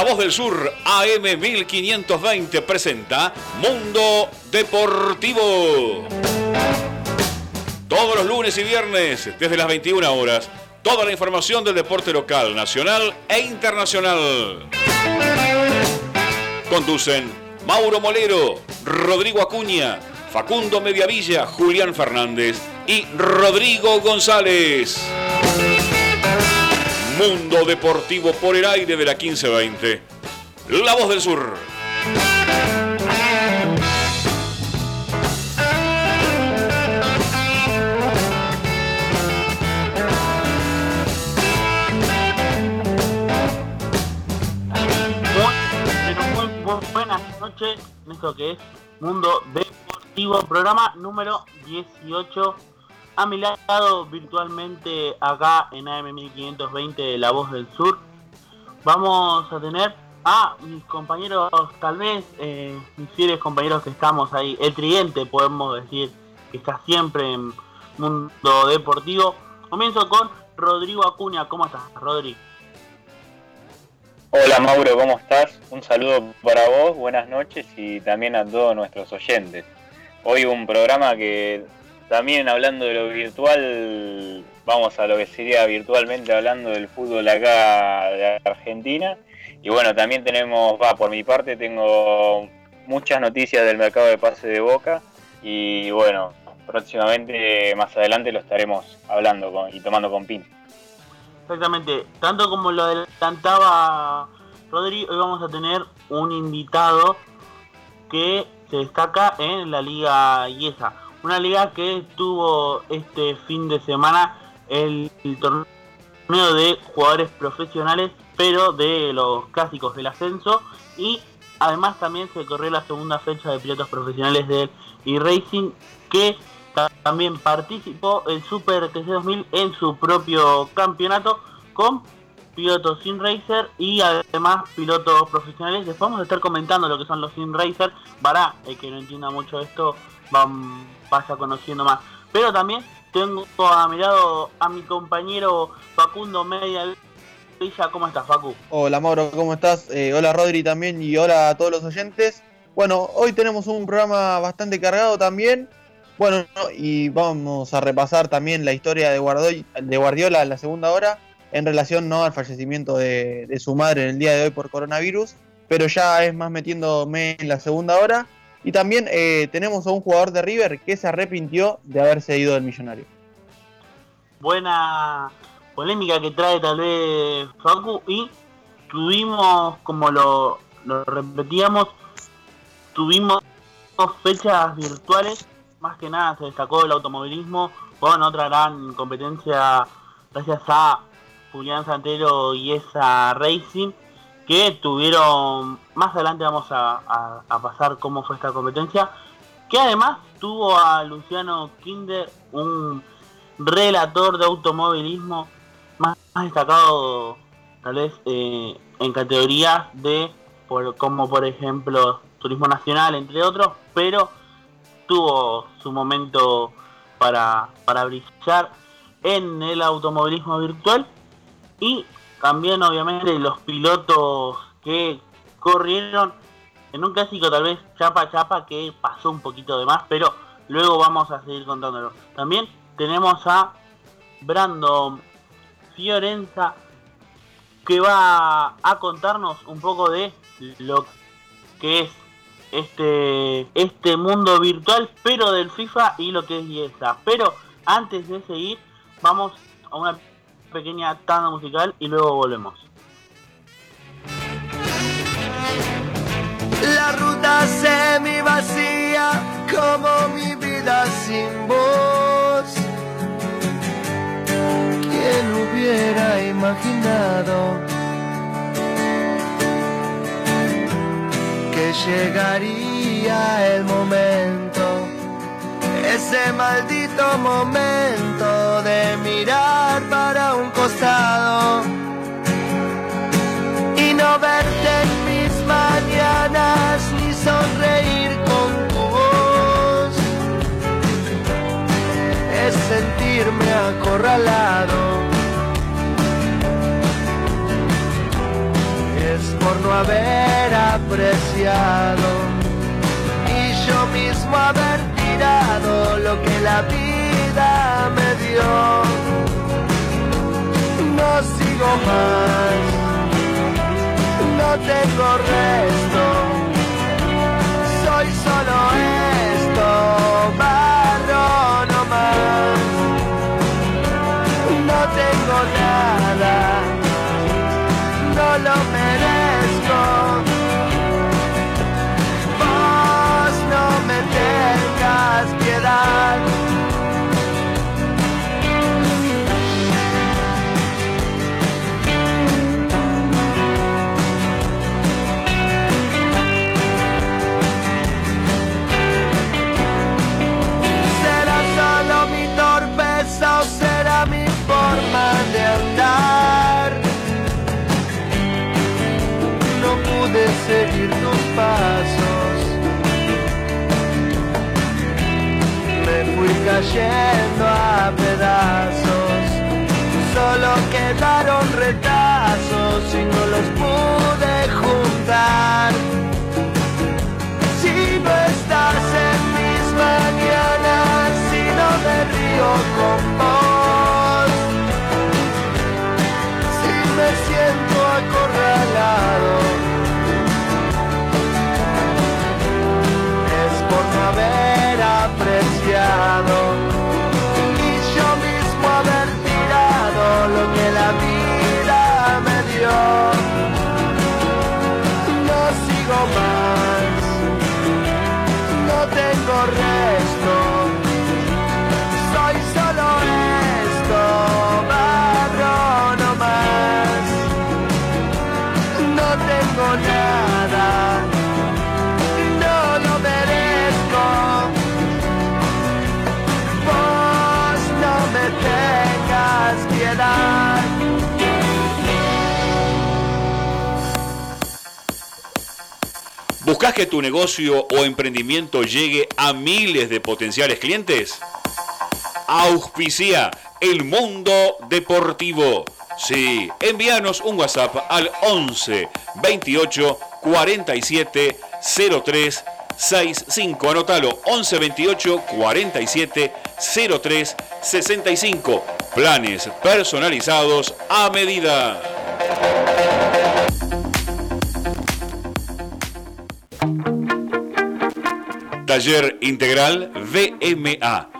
La Voz del Sur AM 1520 presenta Mundo Deportivo. Todos los lunes y viernes, desde las 21 horas, toda la información del deporte local, nacional e internacional. Conducen Mauro Molero, Rodrigo Acuña, Facundo Mediavilla, Julián Fernández y Rodrigo González. Mundo Deportivo por el aire de la 1520. La voz del sur. buenas noches esto que es Mundo Deportivo, programa número 18 a mi lado virtualmente acá en AM1520 La Voz del Sur vamos a tener a mis compañeros, tal vez eh, mis fieles compañeros que estamos ahí, el tridente podemos decir que está siempre en mundo deportivo. Comienzo con Rodrigo Acuña, ¿cómo estás Rodrigo? Hola Mauro, ¿cómo estás? Un saludo para vos, buenas noches y también a todos nuestros oyentes. Hoy un programa que también hablando de lo virtual, vamos a lo que sería virtualmente hablando del fútbol acá de Argentina. Y bueno, también tenemos, va, por mi parte tengo muchas noticias del mercado de pase de Boca y bueno, próximamente más adelante lo estaremos hablando y tomando con PIN. Exactamente, tanto como lo adelantaba Rodrigo, hoy vamos a tener un invitado que se destaca en la Liga IESA una liga que tuvo este fin de semana el, torneo de jugadores profesionales, pero de los clásicos del ascenso. Y además también se corrió la segunda fecha de pilotos profesionales del e-Racing, que también participó el Super TC 2000 en su propio campeonato con pilotos sin racer y además pilotos profesionales. Después vamos a estar comentando lo que son los sin racer para el que no entienda mucho esto, van vaya conociendo más. Pero también tengo a mi lado a mi compañero Facundo Media Villa. ¿Cómo estás, Facu? Hola, Mauro, ¿cómo estás? Eh, hola, Rodri también y hola a todos los oyentes. Bueno, hoy tenemos un programa bastante cargado también. Bueno, y vamos a repasar también la historia de Guardiola, en la segunda hora en relación ¿no? al fallecimiento de, de su madre en el día de hoy por coronavirus. Pero ya es más metiéndome en la segunda hora. Y también eh, tenemos a un jugador de River que se arrepintió de haberse ido del millonario. Buena polémica que trae tal vez Facu y tuvimos, como lo, repetíamos, tuvimos fechas virtuales, más que nada se destacó el automovilismo con otra gran competencia gracias a Julián Santero y esa Racing que tuvieron, más adelante vamos a, pasar cómo fue esta competencia, que además tuvo a Luciano Kinder, un relator de automovilismo más, destacado tal vez eh, en categorías de, por, como por ejemplo Turismo Nacional, entre otros, pero tuvo su momento para, para brillar en el automovilismo virtual y también obviamente los pilotos que corrieron en un clásico tal vez chapa chapa que pasó un poquito de más, pero luego vamos a seguir contándolo. También tenemos a Brandon Fiorenza que va a contarnos un poco de lo que es este este mundo virtual, pero del FIFA y lo que es IESA. Pero antes de seguir, vamos a una pequeña tanda musical y luego volvemos. La ruta semi vacía como mi vida sin voz. ¿Quién hubiera imaginado que llegaría el momento? ese maldito momento de mirar y no verte en mis mañanas ni sonreír con tu voz es sentirme acorralado es por no haber apreciado y yo mismo haber tirado lo que la vida me dio. Sigo más, no tengo resto, soy solo esto, barro no más, no tengo nada, no lo merezco. Vos no me tengas piedad. Seguir tus pasos. Me fui cayendo a pedazos. Solo quedaron retazos y no los pude juntar. Si no estás en mis mañanas, si no me río con vos, si me siento acorralado, haber apreciado y yo mismo haber tirado lo que la vida me dio. No sigo más ¿Buscas que tu negocio o emprendimiento llegue a miles de potenciales clientes? Auspicia el mundo deportivo. Sí, envíanos un WhatsApp al 11 28 47 03 65. Anótalo 11 28 47 03 65. Planes personalizados a medida. Taller Integral VMA.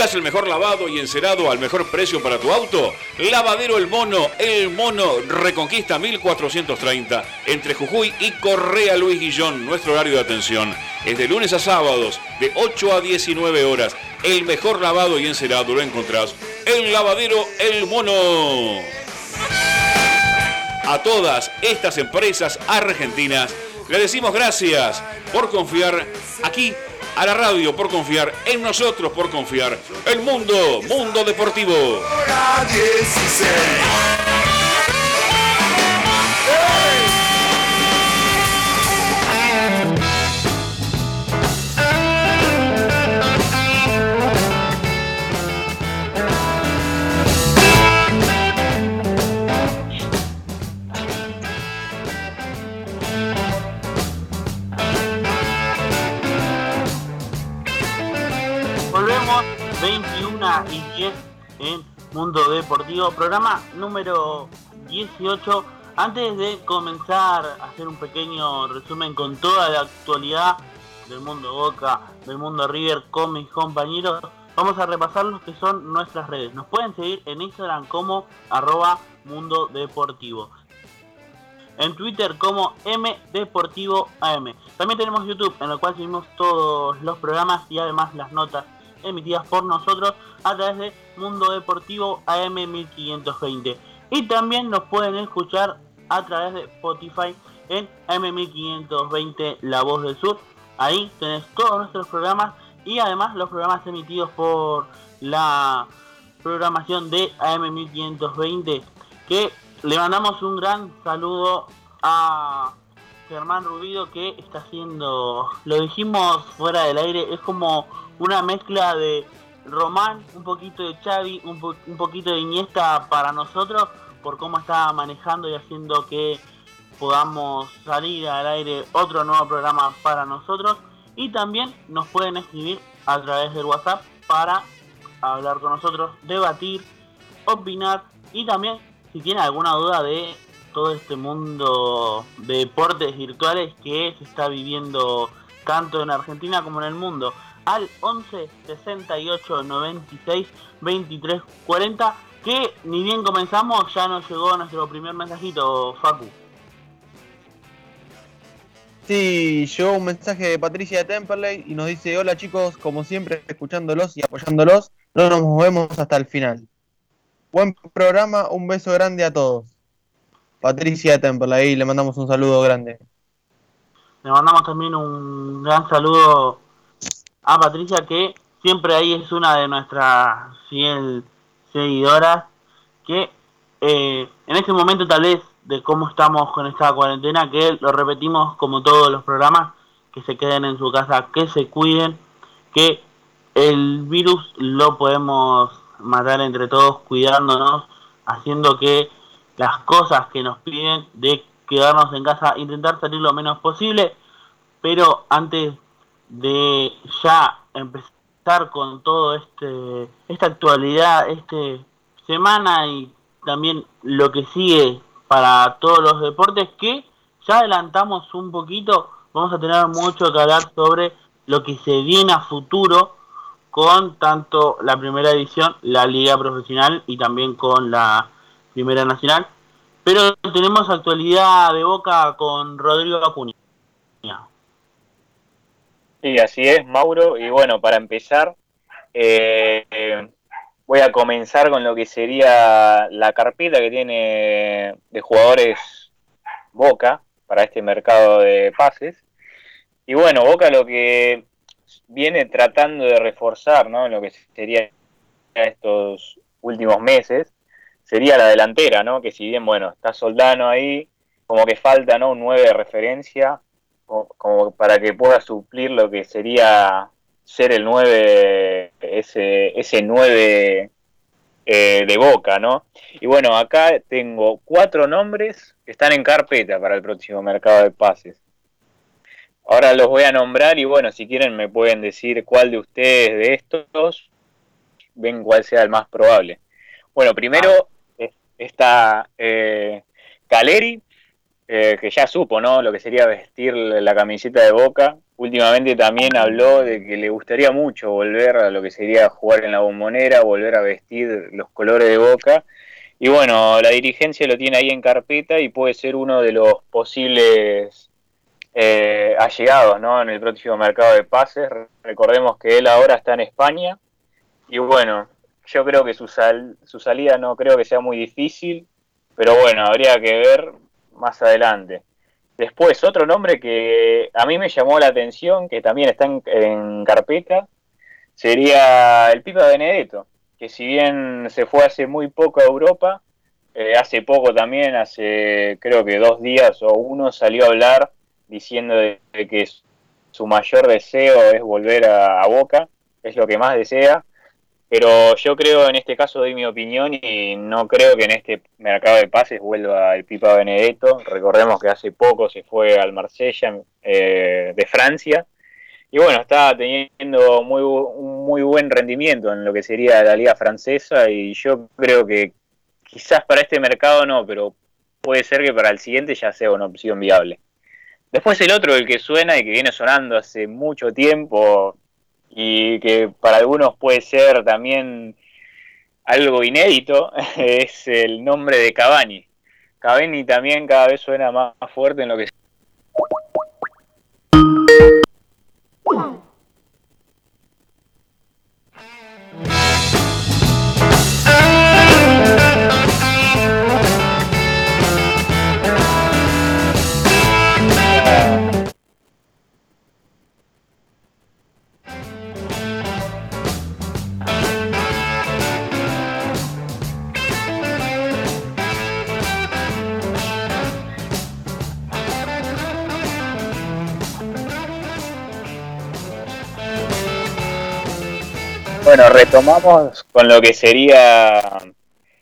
¿Buscas el mejor lavado y encerado al mejor precio para tu auto? Lavadero El Mono, El Mono Reconquista 1430, entre Jujuy y Correa Luis Guillón. Nuestro horario de atención es de lunes a sábados, de 8 a 19 horas. El mejor lavado y encerado lo encontrás en Lavadero El Mono. A todas estas empresas argentinas le decimos gracias por confiar aquí a la radio, por confiar en nosotros, por confiar el mundo, mundo deportivo. 21 y 10 en Mundo Deportivo, programa número 18. Antes de comenzar a hacer un pequeño resumen con toda la actualidad del mundo Boca, del mundo River con mis compañeros, vamos a repasar lo que son nuestras redes. Nos pueden seguir en Instagram como arroba Mundo Deportivo. En Twitter como M Deportivo AM. También tenemos YouTube en el cual subimos todos los programas y además las notas emitidas por nosotros a través de Mundo Deportivo AM 1520. Y también nos pueden escuchar a través de Spotify en AM 1520 La Voz del Sur. Ahí tenés todos nuestros programas y además los programas emitidos por la programación de AM 1520 que le mandamos un gran saludo a Germán Rubido que está haciendo, lo dijimos fuera del aire, es como una mezcla de Román, un poquito de Xavi, un, un poquito de Iniesta para nosotros, por cómo está manejando y haciendo que podamos salir al aire otro nuevo programa para nosotros. Y también nos pueden escribir a través del WhatsApp para hablar con nosotros, debatir, opinar y también si tienen alguna duda de todo este mundo de deportes virtuales que se está viviendo tanto en Argentina como en el mundo al 11 68 96 23 40 que ni bien comenzamos ya nos llegó nuestro primer mensajito Facu Sí, llegó un mensaje de Patricia Temperley y nos dice, hola chicos, como siempre, escuchándolos y apoyándolos, no nos vemos hasta el final. Buen programa, un beso grande a todos. Patricia Temperley, le mandamos un saludo grande. Le mandamos también un gran saludo a Patricia, que siempre ahí es una de nuestras fiel seguidoras, que eh, en este momento tal vez de cómo estamos con esta cuarentena, que lo repetimos como todos los programas, que se queden en su casa, que se cuiden, que el virus lo podemos matar entre todos cuidándonos, haciendo que las cosas que nos piden de quedarnos en casa, intentar salir lo menos posible, pero antes de ya empezar con todo este esta actualidad, este semana y también lo que sigue para todos los deportes que ya adelantamos un poquito, vamos a tener mucho que hablar sobre lo que se viene a futuro con tanto la primera edición, la liga profesional y también con la primera nacional. Pero tenemos actualidad de boca con Rodrigo Acuña. Sí, así es, Mauro. Y bueno, para empezar, eh, voy a comenzar con lo que sería la carpeta que tiene de jugadores Boca para este mercado de pases. Y bueno, Boca lo que viene tratando de reforzar, ¿no? Lo que sería estos últimos meses, sería la delantera, ¿no? Que si bien, bueno, está Soldano ahí, como que falta, ¿no? Un 9 de referencia, como para que pueda suplir lo que sería ser el 9, ese, ese 9 eh, de boca, ¿no? Y bueno, acá tengo cuatro nombres que están en carpeta para el próximo mercado de pases. Ahora los voy a nombrar y bueno, si quieren me pueden decir cuál de ustedes de estos ven cuál sea el más probable. Bueno, primero está eh, Caleri, eh, que ya supo, ¿no? Lo que sería vestir la camiseta de Boca. Últimamente también habló de que le gustaría mucho volver a lo que sería jugar en la bombonera, volver a vestir los colores de Boca. Y bueno, la dirigencia lo tiene ahí en carpeta y puede ser uno de los posibles eh, allegados, ¿no? En el próximo mercado de pases. Recordemos que él ahora está en España. Y bueno, yo creo que su, sal, su salida no creo que sea muy difícil. Pero bueno, habría que ver más adelante. Después, otro nombre que a mí me llamó la atención, que también está en, carpeta, sería el Pipa Benedetto, que si bien se fue hace muy poco a Europa, eh, hace poco también, hace creo que dos días o uno, salió a hablar diciendo que su mayor deseo es volver a Boca, es lo que más desea, pero yo creo, en este caso doy mi opinión y no creo que en este mercado de pases vuelva el Pipa Benedetto. Recordemos que hace poco se fue al Marsella eh, de Francia y bueno, está teniendo muy, un muy buen rendimiento en lo que sería la liga francesa y yo creo que quizás para este mercado no, pero puede ser que para el siguiente ya sea una opción viable. Después el otro, el que suena y que viene sonando hace mucho tiempo y que para algunos puede ser también algo inédito, es el nombre de Cavani. Cavani también cada vez suena más fuerte en lo que Bueno, retomamos con lo que sería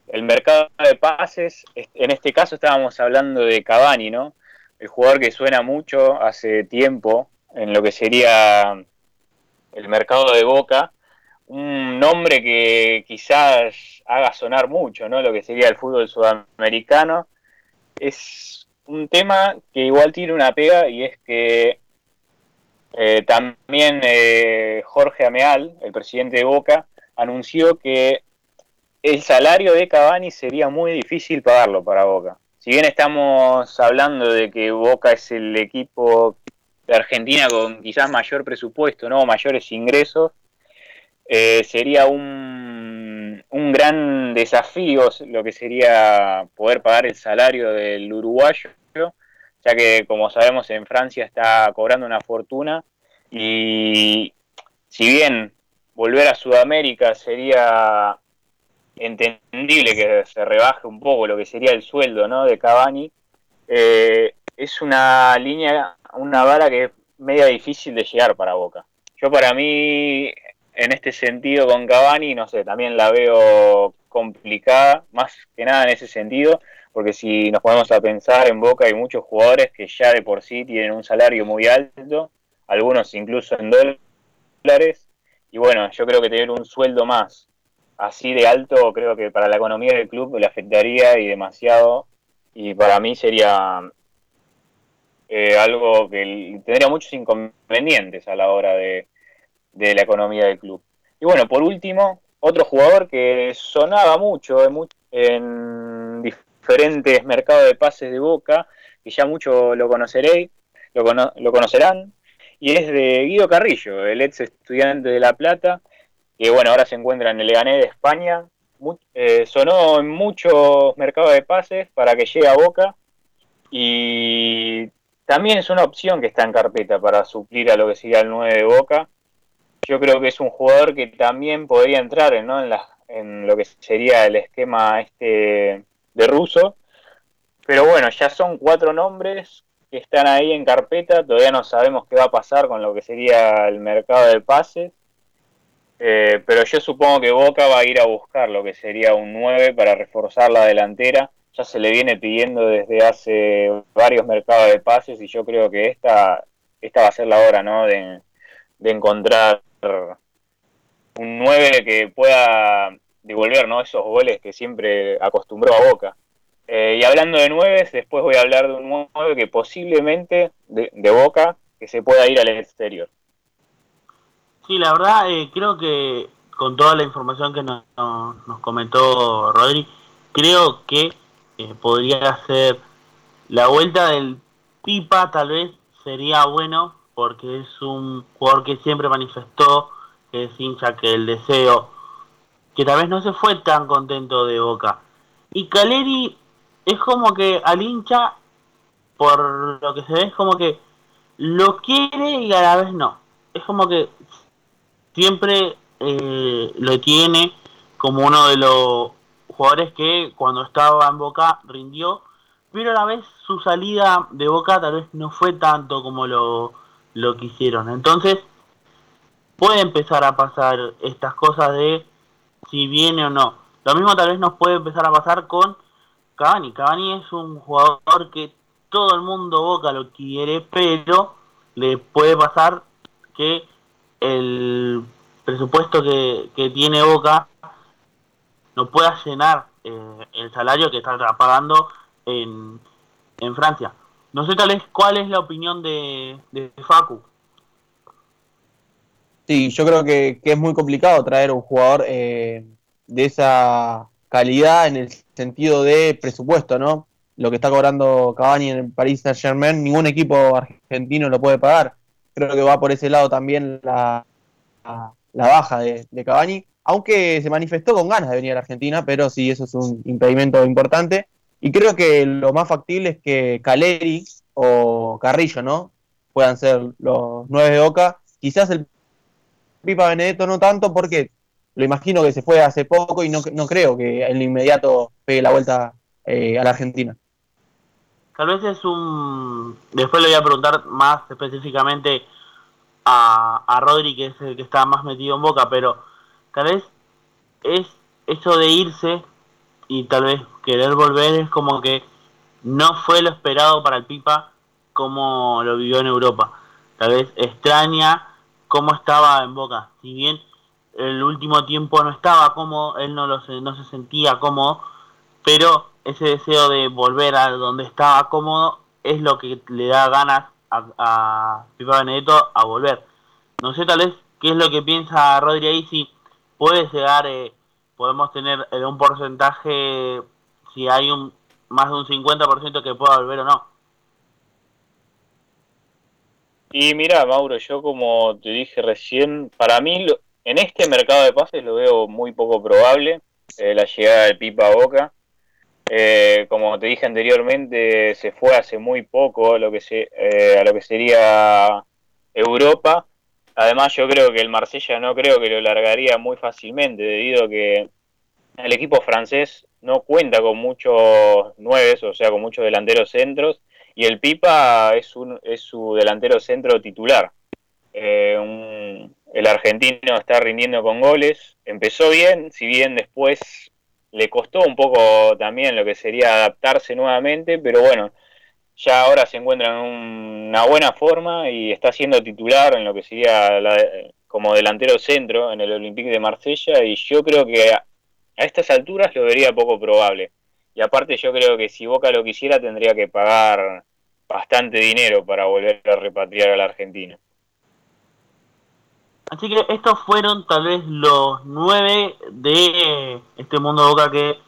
el mercado de pases. En este caso estábamos hablando de Cavani, ¿no? El jugador que suena mucho hace tiempo en lo que sería el mercado de Boca. Un nombre que quizás haga sonar mucho, ¿no? Lo que sería el fútbol sudamericano. Es un tema que igual tiene una pega y es que eh, también eh, Jorge Ameal, el presidente de Boca, anunció que el salario de Cavani sería muy difícil pagarlo para Boca. Si bien estamos hablando de que Boca es el equipo de Argentina con quizás mayor presupuesto, no mayores ingresos, eh, sería un, un gran desafío lo que sería poder pagar el salario del uruguayo ya que como sabemos en Francia está cobrando una fortuna y si bien volver a Sudamérica sería entendible que se rebaje un poco lo que sería el sueldo ¿no? de Cavani, eh, es una línea, una vara que es media difícil de llegar para Boca. Yo para mí, en este sentido con Cavani, no sé, también la veo complicada, más que nada en ese sentido, porque si nos ponemos a pensar en Boca hay muchos jugadores que ya de por sí tienen un salario muy alto, algunos incluso en dólares, y bueno, yo creo que tener un sueldo más así de alto, creo que para la economía del club le afectaría y demasiado, y para mí sería eh, algo que tendría muchos inconvenientes a la hora de, de la economía del club. Y bueno, por último, otro jugador que sonaba mucho en, en diferentes mercados de pases de Boca, que ya mucho lo conoceréis, lo, lo conocerán, y es de Guido Carrillo, el ex estudiante de La Plata, que bueno, ahora se encuentra en el Leganés de España. Eh, sonó en muchos mercados de pases para que llegue a Boca y también es una opción que está en carpeta para suplir a lo que sería el 9 de Boca. Yo creo que es un jugador que también podría entrar en, en lo que sería el esquema este de ruso. Pero bueno, ya son cuatro nombres que están ahí en carpeta, todavía no sabemos qué va a pasar con lo que sería el mercado de pases, eh, pero yo supongo que Boca va a ir a buscar lo que sería un 9 para reforzar la delantera, ya se le viene pidiendo desde hace varios mercados de pases y yo creo que esta, esta va a ser la hora ¿no? de, de encontrar un 9 que pueda devolver ¿no? esos goles que siempre acostumbró a Boca. Eh, y hablando de nueve, después voy a hablar de un nueve que posiblemente de, Boca que se pueda ir al exterior. Sí, la verdad eh, creo que con toda la información que nos, comentó Rodri, creo que eh, podría ser la vuelta del Pipa, tal vez sería bueno porque es un jugador que siempre manifestó que es hincha que el deseo, que tal vez no se fue tan contento de Boca. Y Caleri es como que al hincha, por lo que se ve, es como que lo quiere y a la vez no. Es como que siempre eh, lo tiene como uno de los jugadores que cuando estaba en Boca rindió, pero a la vez su salida de Boca tal vez no fue tanto como lo, lo quisieron. Entonces puede empezar a pasar estas cosas de si viene o no. Lo mismo tal vez nos puede empezar a pasar con Cavani. Cavani es un jugador que todo el mundo Boca lo quiere, pero le puede pasar que el presupuesto que, que tiene Boca no pueda llenar eh, el salario que está pagando en, en Francia. No sé tal vez cuál es la opinión de, de Facu. Sí, yo creo que, que es muy complicado traer un jugador eh, de esa calidad en el sentido de presupuesto, ¿no? Lo que está cobrando Cavani en el Paris Saint Germain, ningún equipo argentino lo puede pagar. Creo que va por ese lado también la, la, baja de, de Cavani, aunque se manifestó con ganas de venir a Argentina, pero sí, eso es un impedimento importante. Y creo que lo más factible es que Caleri o Carrillo, ¿no? Puedan ser los nueve de Boca. Quizás el Pipa Benedetto no tanto porque lo imagino que se fue hace poco y no, no creo que en inmediato pegue la vuelta eh, a la Argentina. Tal vez es un... Después le voy a preguntar más específicamente a, a Rodri, que es el que está más metido en Boca, pero tal vez es eso de irse y tal vez querer volver es como que no fue lo esperado para el Pipa como lo vivió en Europa. Tal vez extraña cómo estaba en Boca. Si bien el último tiempo no estaba cómodo, él no, lo, no se sentía cómodo, pero ese deseo de volver a donde estaba cómodo es lo que le da ganas a, a Pipa Benedetto a volver. No sé tal vez qué es lo que piensa Rodri ahí, si puede llegar, eh, podemos tener eh, un porcentaje, si hay un más de un 50% que pueda volver o no. Y mira, Mauro, yo como te dije recién, para mí lo- en este mercado de pases lo veo muy poco probable, eh, la llegada del Pipa Boca. Eh, como te dije anteriormente, se fue hace muy poco lo que, se, eh, a lo que sería Europa. Además, yo creo que el Marsella no creo que lo largaría muy fácilmente, debido a que el equipo francés no cuenta con muchos nueves, o sea, con muchos delanteros centros, y el Pipa es, un, es su delantero centro titular. Eh, un- el argentino está rindiendo con goles, empezó bien, si bien después le costó un poco también lo que sería adaptarse nuevamente, pero bueno, ya ahora se encuentra en un- una buena forma y está siendo titular en lo que sería la- como delantero centro en el Olympique de Marsella y yo creo que a, a estas alturas lo vería poco probable. Y aparte yo creo que si Boca lo quisiera tendría que pagar bastante dinero para volver a repatriar a la Argentina. Así que estos fueron tal vez los nueve de este mundo Boca que,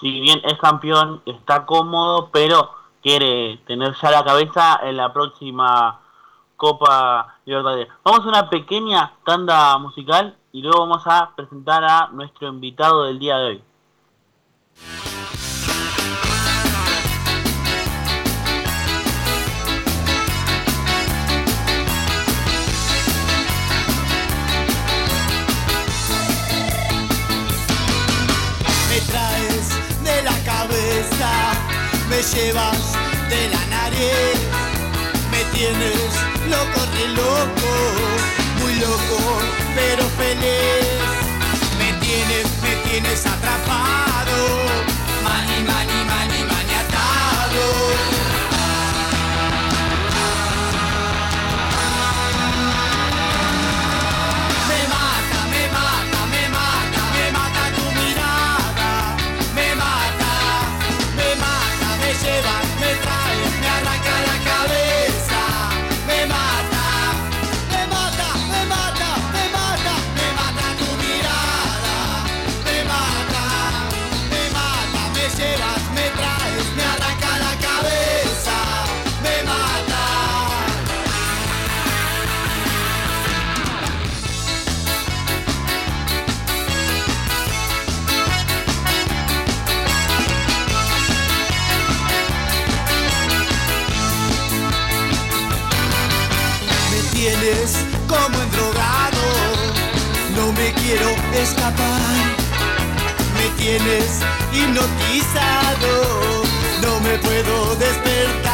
si bien es campeón, está cómodo, pero quiere tener ya la cabeza en la próxima Copa Libertadores. Vamos a una pequeña tanda musical y luego vamos a presentar a nuestro invitado del día de hoy. Me llevas de la nariz, me tienes loco, re loco, muy loco, pero feliz. Me tienes, me tienes atrapado, me tienes hipnotizado, no me puedo despertar,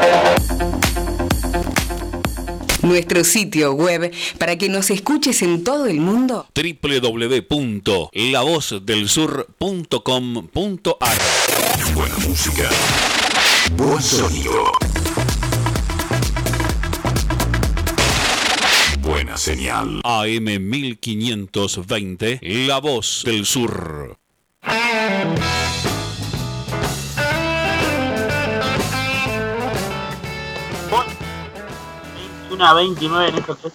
Nuestro sitio web para que nos escuches en todo el mundo. www.lavozdelsur.com.ar Buena música. Buen sonido. Buena señal. AM 1520, La Voz del Sur. 21 a 29 en esto que es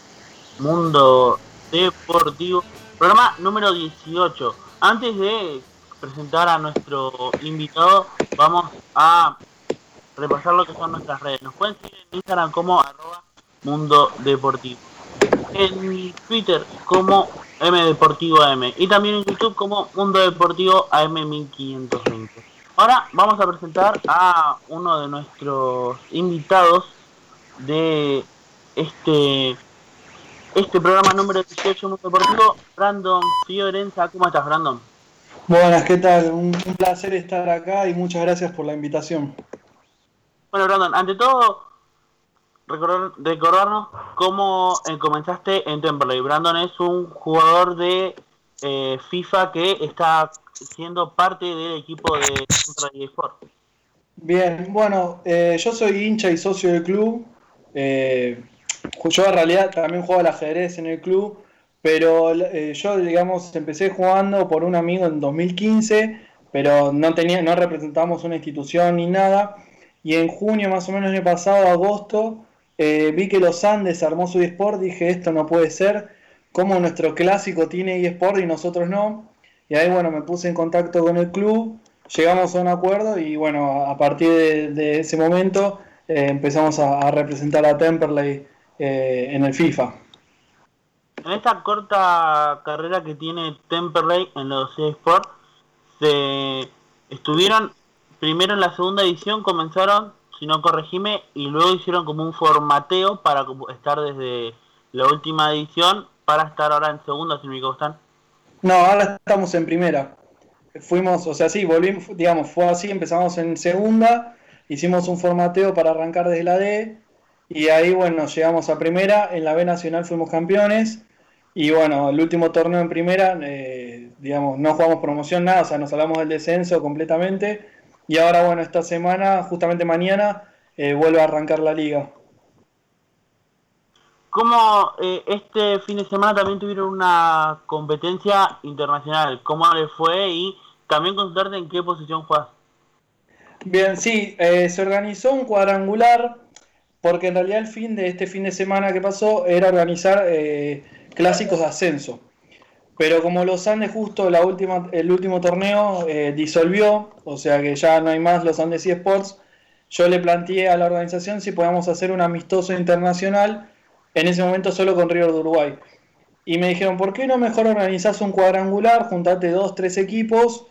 Mundo Deportivo. Programa número 18. Antes de presentar a nuestro invitado, vamos a repasar lo que son nuestras redes. Nos pueden seguir en Instagram como arroba Mundo Deportivo. En Twitter como M Deportivo AM. Y también en YouTube como Mundo Deportivo AM 1520. Ahora vamos a presentar a uno de nuestros invitados de este este programa número 18 Mundo Deportivo, Brandon Fiorenza. ¿Cómo estás, Brandon? Buenas, ¿qué tal? Un, un placer estar acá y muchas gracias por la invitación. Bueno, Brandon, ante todo, recordar, recordarnos cómo eh, comenzaste en Temperley. Brandon es un jugador de eh, FIFA que está siendo parte del equipo de Temperley Sport. Bien, bueno, eh, yo soy hincha y socio del club. Eh, yo en realidad también juego al ajedrez en el club, pero eh, yo, digamos, empecé jugando por un amigo en 2015, pero no, tenía, no representamos una institución ni nada. Y en junio, más o menos el pasado, agosto, eh, vi que los Andes armó su eSport. Dije, esto no puede ser. Como nuestro clásico tiene eSport y nosotros no. Y ahí, bueno, me puse en contacto con el club, llegamos a un acuerdo y, bueno, a partir de, ese momento eh, empezamos a representar a Temperley eh, en el FIFA. En esta corta carrera que tiene Temperley en los eSports, se estuvieron primero en la segunda edición, comenzaron, si no corregime, y luego hicieron como un formateo para estar desde la última edición para estar ahora en segunda, si no están. No, ahora estamos en primera. Fuimos, o sea, sí, volvimos, digamos, fue así, empezamos en segunda, hicimos un formateo para arrancar desde la D, y ahí, bueno, llegamos a primera, en la B Nacional fuimos campeones, y bueno, el último torneo en primera, eh, digamos, no jugamos promoción, nada, o sea, nos salvamos del descenso completamente, y ahora, bueno, esta semana, justamente mañana, eh, vuelve a arrancar la liga. ¿Cómo eh, este fin de semana también tuvieron una competencia internacional? ¿Cómo le fue? Y también consultarte en qué posición juegas. Bien, sí, se organizó un cuadrangular porque en realidad el fin de este fin de semana que pasó era organizar eh, clásicos de ascenso. Pero como los Andes justo el último torneo eh, disolvió, o sea que ya no hay más los Andes eSports, yo le planteé a la organización si podíamos hacer un amistoso internacional, en ese momento solo con River de Uruguay. Y me dijeron, ¿por qué no mejor organizás un cuadrangular, juntate dos, tres equipos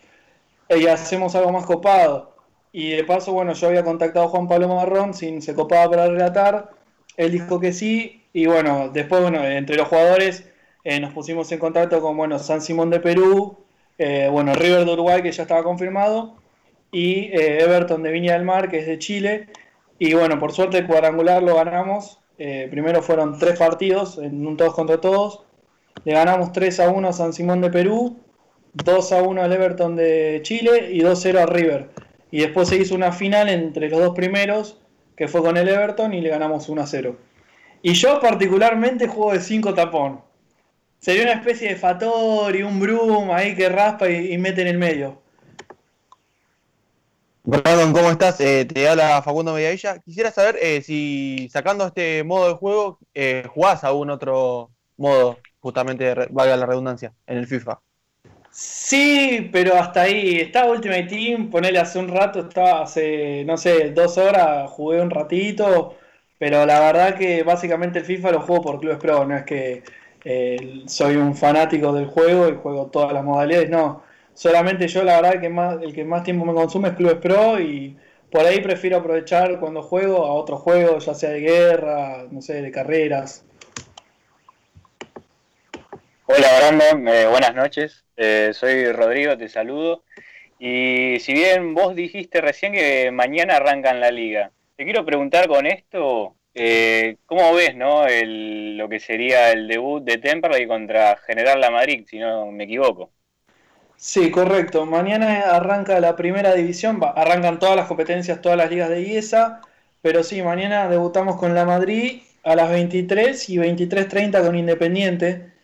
y hacemos algo más copado? Y de paso, bueno, yo había contactado a Juan Pablo Marrón, si se copaba para relatar. Él dijo que sí. Y bueno, después, bueno, entre los jugadores eh, nos pusimos en contacto con, bueno, San Simón de Perú, eh, bueno, River de Uruguay, que ya estaba confirmado, y eh, Everton de Viña del Mar, que es de Chile. Y bueno, por suerte el cuadrangular lo ganamos. Primero fueron tres partidos, en un todos contra todos. Le ganamos 3 a 1 a San Simón de Perú, 2 a 1 al Everton de Chile y 2 a 0 a River. Y después se hizo una final entre los dos primeros, que fue con el Everton, y le ganamos 1 a 0. Y yo particularmente juego de 5 tapón. Sería una especie de Fator y un Broom ahí que raspa y, mete en el medio. Brandon, ¿cómo estás? Eh, te habla Facundo Mediavilla. Quisiera saber eh, si sacando este modo de juego, eh, jugás algún otro modo, justamente, valga la redundancia, en el FIFA. Sí, pero hasta ahí. Está Ultimate Team, ponele hace un rato, estaba hace, no sé, dos horas, jugué un ratito, pero la verdad que básicamente el FIFA lo juego por Clubes Pro, no es que eh, soy un fanático del juego y juego todas las modalidades, no. Solamente yo la verdad que más, el que más tiempo me consume es Clubes Pro y por ahí prefiero aprovechar cuando juego a otros juegos, ya sea de guerra, no sé, de carreras. Hola Brandon, eh, buenas noches. Eh, soy Rodrigo, te saludo. Y si bien vos dijiste recién que mañana arrancan la liga, te quiero preguntar con esto, eh, ¿cómo ves no, lo que sería el debut de Temperley contra General La Madrid, si no me equivoco? Sí, correcto. Mañana arranca la primera división, arrancan todas las competencias, todas las ligas de IESA, pero sí, mañana debutamos con la Madrid a las 23 y 23.30 con Independiente,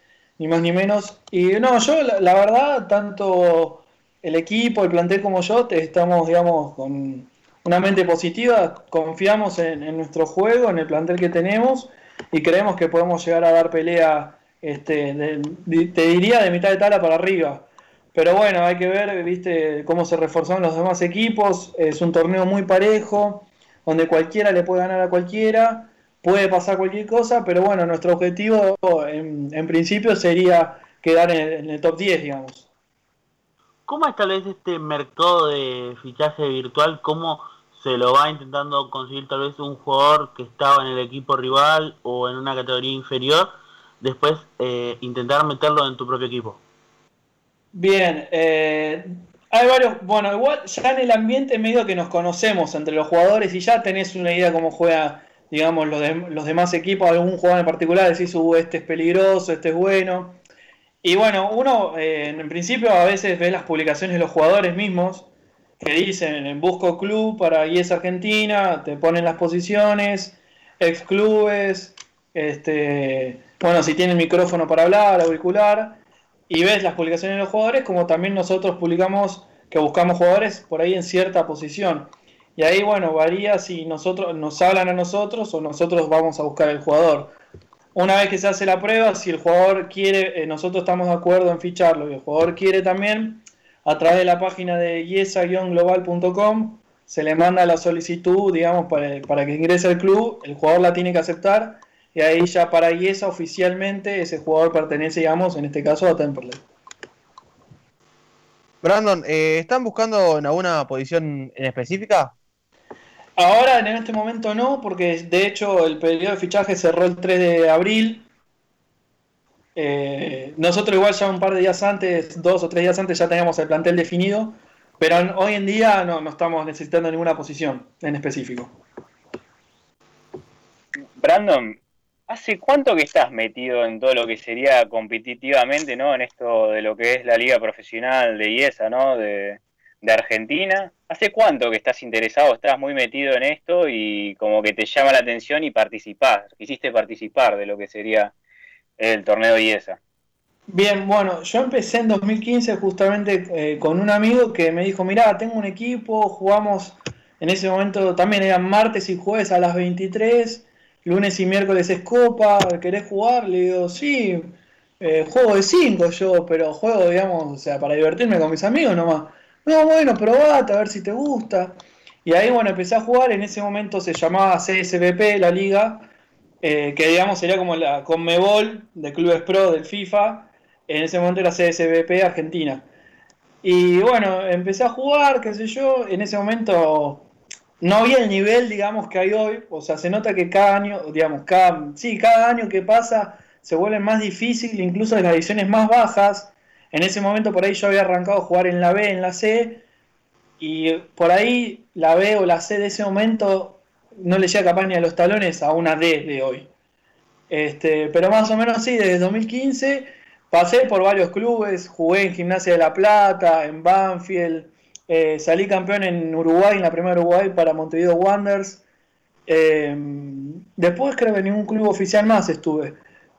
ni más ni menos. Y no, yo la, verdad, tanto el equipo, el plantel como yo, te- estamos, digamos, con una mente positiva, confiamos en, nuestro juego, en el plantel que tenemos y creemos que podemos llegar a dar pelea, este, de- te diría, de mitad de tabla para arriba. Pero bueno, hay que ver, viste, cómo se reforzaron los demás equipos. Es un torneo muy parejo, donde cualquiera le puede ganar a cualquiera, puede pasar cualquier cosa, pero bueno, nuestro objetivo en, en principio sería quedar en el, en el top 10, digamos. ¿Cómo es tal vez este mercado de fichaje virtual? ¿Cómo se lo va intentando conseguir tal vez un jugador que estaba en el equipo rival o en una categoría inferior? Después eh, intentar meterlo en tu propio equipo. Bien, eh, hay varios, bueno, igual ya en el ambiente medio que nos conocemos entre los jugadores y ya tenés una idea cómo juega, digamos, los, los demás equipos, algún jugador en particular, decís, uh, este es peligroso, este es bueno. Y bueno, uno eh, en principio a veces ve las publicaciones de los jugadores mismos que dicen en busco club para IES Argentina, te ponen las posiciones, ex clubes, este, bueno, si tienen micrófono para hablar, auricular, y ves las publicaciones de los jugadores, como también nosotros publicamos que buscamos jugadores por ahí en cierta posición. Y ahí, bueno, varía si nosotros nos hablan a nosotros o nosotros vamos a buscar el jugador. Una vez que se hace la prueba, si el jugador quiere, eh, nosotros estamos de acuerdo en ficharlo y el jugador quiere también, a través de la página de yesa-global.com se le manda la solicitud, digamos, para, para que ingrese al club, el jugador la tiene que aceptar y ahí ya para IESA oficialmente ese jugador pertenece, digamos, en este caso a Temperley. Brandon, eh, ¿están buscando en alguna posición en específica? Ahora en este momento no, porque de hecho el periodo de fichaje cerró el 3 de abril. Eh, nosotros igual ya un par de días antes, dos o tres días antes ya teníamos el plantel definido, pero hoy en día no, no estamos necesitando ninguna posición en específico. Brandon, ¿hace cuánto que estás metido en todo lo que sería competitivamente, ¿no? En esto de lo que es la liga profesional de IESA, ¿no? De, de Argentina. ¿Hace cuánto que estás interesado, estás muy metido en esto y como que te llama la atención y participás, quisiste participar de lo que sería el torneo IESA? Bien, bueno, yo empecé en 2015 justamente eh, con un amigo que me dijo, mirá, tengo un equipo, jugamos, en ese momento también eran martes y jueves a las 23, lunes y miércoles es copa, ¿querés jugar? Le digo, sí, eh, juego de 5 yo, pero juego, digamos, o sea, para divertirme con mis amigos nomás. No, bueno, probate a ver si te gusta. Y ahí, bueno, empecé a jugar, en ese momento se llamaba CSBP, la liga, eh, que digamos sería como la Conmebol de clubes pro del FIFA, en ese momento era CSBP Argentina. Y bueno, empecé a jugar, qué sé yo, en ese momento no había el nivel, digamos, que hay hoy, o sea, se nota que cada año, digamos, cada, sí, cada año que pasa se vuelve más difícil, incluso en las divisiones más bajas. En ese momento por ahí yo había arrancado a jugar en la B, en la C, y por ahí la B o la C de ese momento no le llega capaz ni a los talones a una D de hoy. Este, pero más o menos sí, desde 2015 pasé por varios clubes, jugué en Gimnasia de la Plata, en Banfield, eh, salí campeón en Uruguay, en la primera Uruguay para Montevideo Wanderers. Eh, después creo que en ningún club oficial más estuve.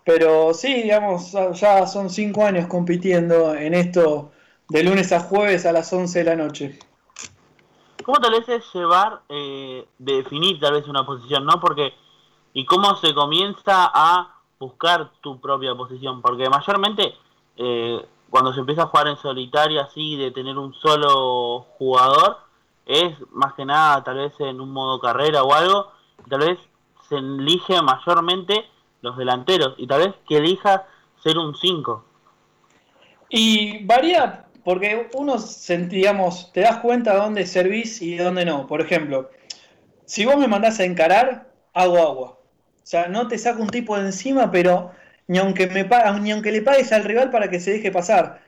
Pero sí, digamos, ya son cinco años compitiendo en esto de lunes a jueves a las 11 de la noche. ¿Cómo tal vez es llevar, eh, definir tal vez una posición, no? Porque, y cómo se comienza a buscar tu propia posición, porque mayormente eh, cuando se empieza a jugar en solitario así, de tener un solo jugador, es más que nada tal vez en un modo carrera o algo, tal vez se elige mayormente los delanteros y tal vez que elija ser un 5. Y varía porque uno, digamos, te das cuenta de dónde servís y de dónde no. Por ejemplo, si vos me mandás a encarar, hago agua. O sea, no te saco un tipo de encima, pero ni aunque, me ni aunque le pagues al rival para que se deje pasar.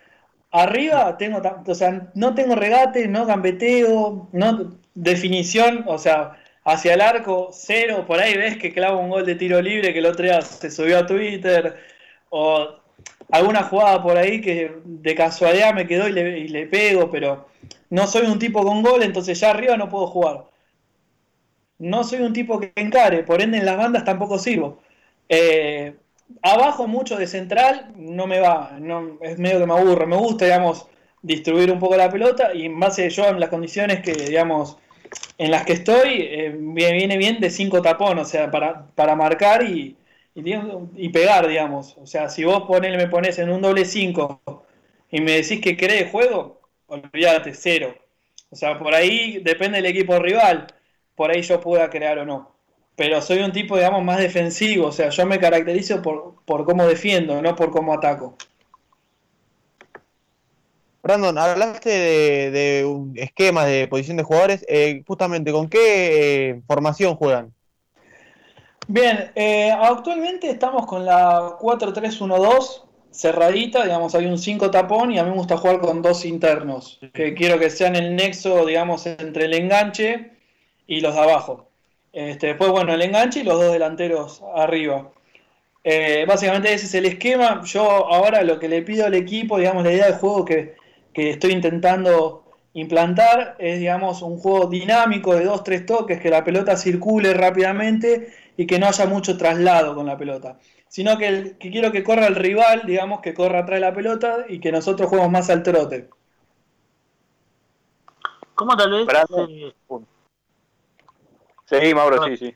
Arriba tengo, o sea, no tengo regate, no gambeteo, no definición, o sea, hacia el arco, cero. Por ahí ves que clava un gol de tiro libre que el otro día se subió a Twitter. O alguna jugada por ahí que de casualidad me quedó y le, pego, pero no soy un tipo con gol, entonces ya arriba no puedo jugar. No soy un tipo que encare, por ende en las bandas tampoco sirvo. Eh, abajo mucho de central no me va, no, es medio que me aburre. Me gusta, digamos, distribuir un poco la pelota y en base yo en las condiciones que, digamos, en las que estoy, eh, viene bien de cinco tapón, o sea, para, para marcar y, y, pegar, digamos. O sea, si vos ponele, me pones en un doble 5 y me decís que querés juego, olvídate, cero. O sea, por ahí depende del equipo rival, por ahí yo pueda crear o no. Pero soy un tipo, digamos, más defensivo, o sea, yo me caracterizo por, por cómo defiendo, no por cómo ataco. Brandon, hablaste de, de un esquema de posición de jugadores. eh, justamente, ¿con qué eh, formación juegan? Bien, eh, actualmente estamos con la 4-3-1-2 cerradita, digamos, hay un 5 tapón y a mí me gusta jugar con dos internos, que quiero que sean el nexo, digamos, entre el enganche y los de abajo. Este, después, bueno, el enganche y los dos delanteros arriba. Básicamente ese es el esquema. Yo ahora lo que le pido al equipo, digamos, la idea de juego que, que estoy intentando implantar es, digamos, un juego dinámico de dos, tres toques, que la pelota circule rápidamente y que no haya mucho traslado con la pelota. Sino que, el- que quiero que corra el rival, digamos, que corra atrás de la pelota y que nosotros juguemos más al trote. ¿Cómo tal vez eh, Sí, Mauro, sí, sí.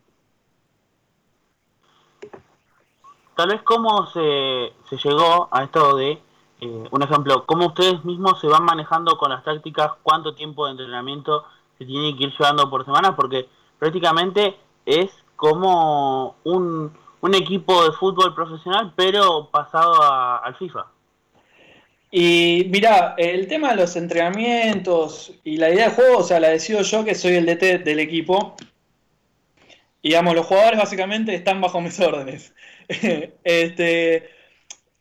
tal vez cómo se, se llegó a esto de, eh, un ejemplo, cómo ustedes mismos se van manejando con las tácticas, cuánto tiempo de entrenamiento se tiene que ir llevando por semana, porque prácticamente es como un, un equipo de fútbol profesional, pero pasado al FIFA. Y mira, el tema de los entrenamientos y la idea de juego, o sea, la decido yo que soy el DT del equipo. Y digamos, los jugadores básicamente están bajo mis órdenes. este,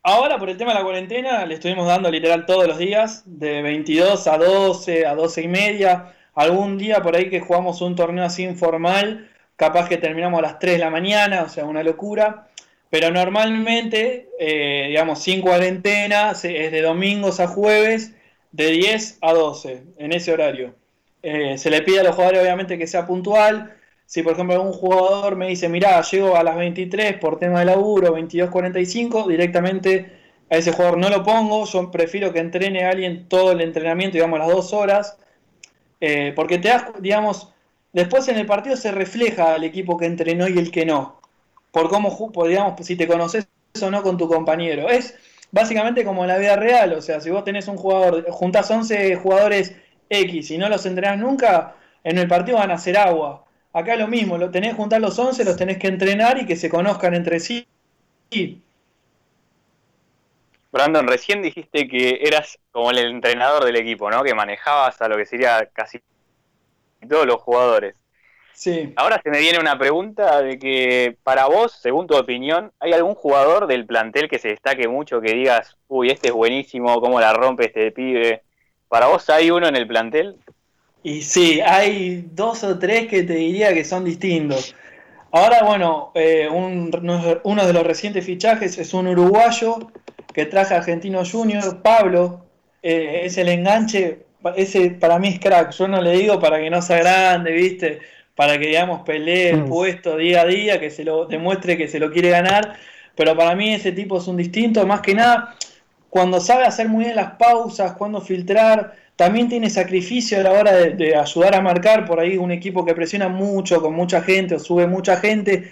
ahora por el tema de la cuarentena le estuvimos dando literal todos los días, de 22 a 12, a 12 y media. Algún día por ahí que jugamos un torneo así informal, capaz que terminamos a las 3 de la mañana, o sea, una locura. Pero normalmente, eh, digamos, sin cuarentena, es de domingos a jueves, de 10 a 12, en ese horario. Eh, se le pide a los jugadores, obviamente, que sea puntual. Si, por ejemplo, algún jugador me dice, mirá, llego a las 23 por tema de laburo, 22.45, directamente a ese jugador no lo pongo. Yo prefiero que entrene a alguien todo el entrenamiento, digamos, las dos horas. Eh, porque te das, digamos, después en el partido se refleja el equipo que entrenó y el que no por cómo, digamos, si te conoces o no con tu compañero. Es básicamente como en la vida real, o sea, si vos tenés un jugador, juntás 11 jugadores X y no los entrenás nunca, en el partido van a hacer agua. Acá lo mismo, lo tenés que juntar los 11, los tenés que entrenar y que se conozcan entre sí. Y Brandon, recién dijiste que eras como el entrenador del equipo, ¿no? Que manejabas a lo que sería casi todos los jugadores. Sí. Ahora se me viene una pregunta de que para vos, según tu opinión, ¿hay algún jugador del plantel que se destaque mucho que digas, uy, este es buenísimo, cómo la rompe este pibe? ¿Para vos hay uno en el plantel? Y sí, hay dos o tres que te diría que son distintos. Ahora, bueno, eh, un- uno de los recientes fichajes es un uruguayo que traje a Argentino Junior, Pablo, eh, es el enganche, ese para mí es crack, yo no le digo para que no sea grande, ¿viste? Para que, digamos, pelee el puesto día a día, que se lo demuestre que se lo quiere ganar, pero para mí ese tipo es un distinto, más que nada, cuando sabe hacer muy bien las pausas, cuando filtrar, también tiene sacrificio a la hora de, ayudar a marcar por ahí un equipo que presiona mucho, con mucha gente o sube mucha gente.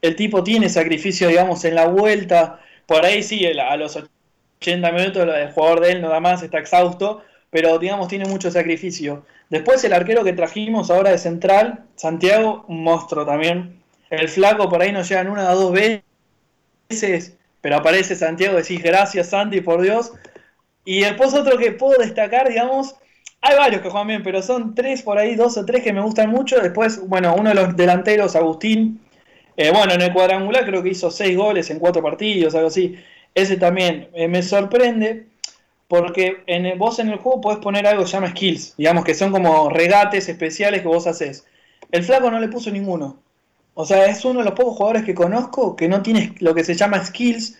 El tipo tiene sacrificio, digamos, en la vuelta. Por ahí sí, a los 80 minutos el jugador de él nada más está exhausto, pero digamos tiene mucho sacrificio. Después el arquero que trajimos ahora de central, Santiago, un monstruo también. El flaco por ahí nos llegan una o dos veces, pero aparece Santiago, decís gracias Santi, por Dios. Y después otro que puedo destacar, digamos, hay varios que juegan bien, pero son tres por ahí, dos o tres que me gustan mucho. Después, bueno, uno de los delanteros, Agustín, eh, bueno, en el cuadrangular creo que hizo seis goles en cuatro partidos, algo así. Ese también eh, me sorprende porque en el- vos en el juego podés poner algo que se llama skills, digamos que son como regates especiales que vos haces. El flaco no le puso ninguno. O sea, es uno de los pocos jugadores que conozco que no tiene lo que se llama skills,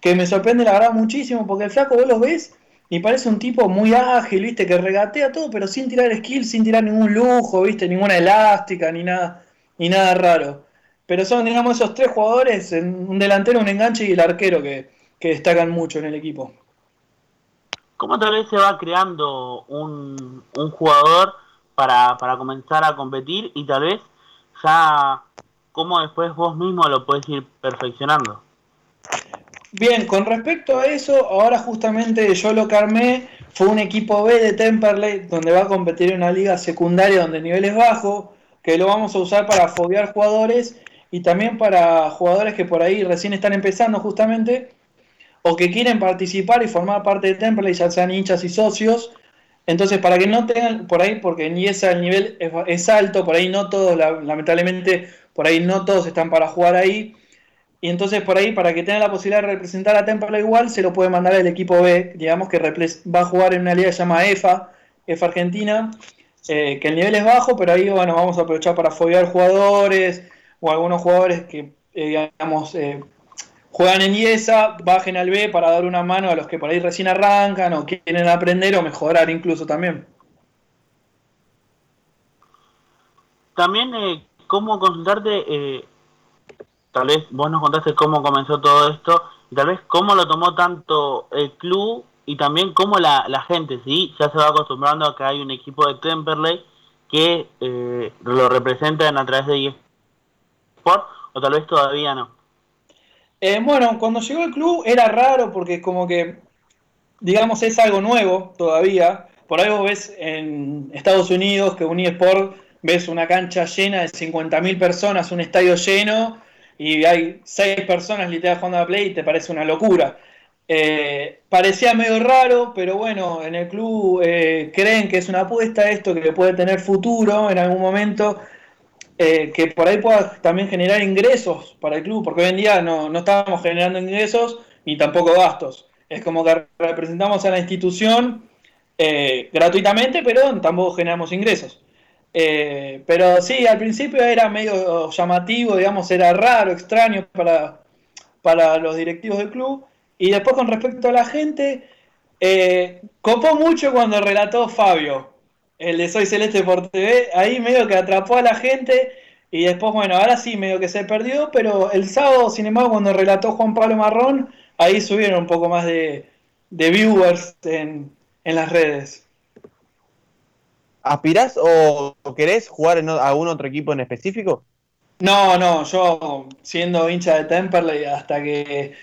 que me sorprende la verdad muchísimo, porque el flaco vos lo ves y parece un tipo muy ágil, viste, que regatea todo, pero sin tirar skills, sin tirar ningún lujo, viste, ninguna elástica, ni nada, ni nada raro. Pero son, digamos, esos tres jugadores, un delantero, un enganche y el arquero que, que destacan mucho en el equipo. ¿Cómo tal vez se va creando un, un jugador para, para comenzar a competir y tal vez ya cómo después vos mismo lo podés ir perfeccionando? Bien, con respecto a eso, ahora justamente yo lo que armé fue un equipo B de Temperley, donde va a competir en una liga secundaria donde el nivel es bajo, que lo vamos a usar para foguear jugadores y también para jugadores que por ahí recién están empezando justamente, o que quieren participar y formar parte de Temperley, ya sean hinchas y socios. Entonces, para que no tengan por ahí, porque en IESA el nivel es, es alto, por ahí no todos, la- lamentablemente, por ahí no todos están para jugar ahí. Y entonces por ahí, para que tenga la posibilidad de representar a Temperley igual, se lo puede mandar el equipo B, digamos que va a jugar en una liga que se llama EFA, EFA Argentina, eh, que el nivel es bajo, pero ahí bueno, vamos a aprovechar para foguear jugadores o algunos jugadores que, eh, digamos, eh, juegan en IESA, bajen al B para dar una mano a los que por ahí recién arrancan o quieren aprender o mejorar incluso también. También, ¿cómo consultarte? Tal vez vos nos contaste cómo comenzó todo esto y tal vez cómo lo tomó tanto el club y también cómo la, la gente, ¿sí? Ya se va acostumbrando a que hay un equipo de Temperley que eh, lo representan a través de eSport o tal vez todavía no. Eh, bueno, cuando llegó el club era raro porque como que, digamos, es algo nuevo todavía. Por vos ves en Estados Unidos que un eSport ves una cancha llena de 50.000 personas, un estadio lleno, y hay seis personas literal jugando a play y te parece una locura. Eh, parecía medio raro, pero bueno, en el club eh, creen que es una apuesta esto, que puede tener futuro en algún momento, eh, que por ahí pueda también generar ingresos para el club, porque hoy en día no, no estamos generando ingresos ni tampoco gastos. Es como que representamos a la institución eh, gratuitamente, pero tampoco generamos ingresos. Eh, pero sí, al principio era medio llamativo, digamos, era raro, extraño para, para los directivos del club. Y después con respecto a la gente, eh, copó mucho cuando relató Fabio, el de Soy Celeste por TV, ahí medio que atrapó a la gente y después, bueno, ahora sí medio que se perdió, pero el sábado, sin embargo, cuando relató Juan Pablo Marrón, ahí subieron un poco más de, de viewers en, en las redes. ¿Aspirás o querés jugar en o- algún otro equipo en específico? No, no, yo siendo hincha de Temperley, hasta que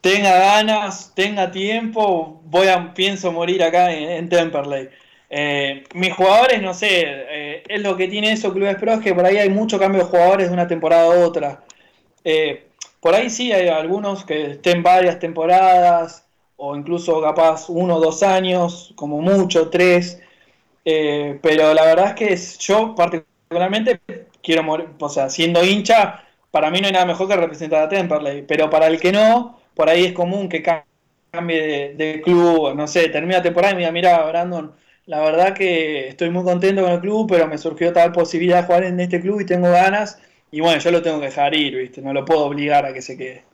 tenga ganas, tenga tiempo, voy a, pienso morir acá en, en Temperley. Eh, mis jugadores, no sé, eh, es lo que tiene eso Clubes Pro, es que por ahí hay mucho cambio de jugadores de una temporada a otra. Eh, por ahí sí hay algunos que estén varias temporadas, o incluso capaz uno o dos años, como mucho, tres. Eh, pero la verdad es que yo particularmente quiero morir, o sea, siendo hincha, para mí no hay nada mejor que representar a Temperley, pero para el que no, por ahí es común que ca- cambie de, club, no sé, termina la temporada y me diga, mira, Brandon, la verdad que estoy muy contento con el club, pero me surgió tal posibilidad de jugar en este club y tengo ganas, y bueno, yo lo tengo que dejar ir, ¿viste? No lo puedo obligar a que se quede.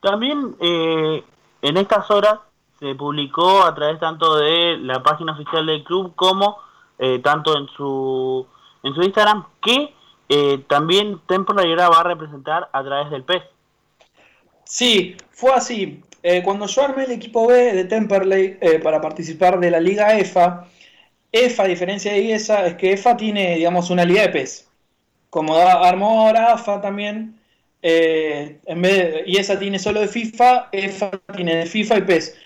También eh, en estas horas se publicó a través tanto de la página oficial del club como eh, tanto en su en su Instagram que eh, también Temperley ahora va a representar a través del PES. Sí, fue así. Eh, cuando yo armé el equipo B de Temperley eh, para participar de la Liga EFA, EFA, a diferencia de IESA, es que EFA tiene, digamos, una liga de PES. Como armó ahora AFA también, eh, en IESA tiene solo de FIFA, EFA tiene de FIFA y PES.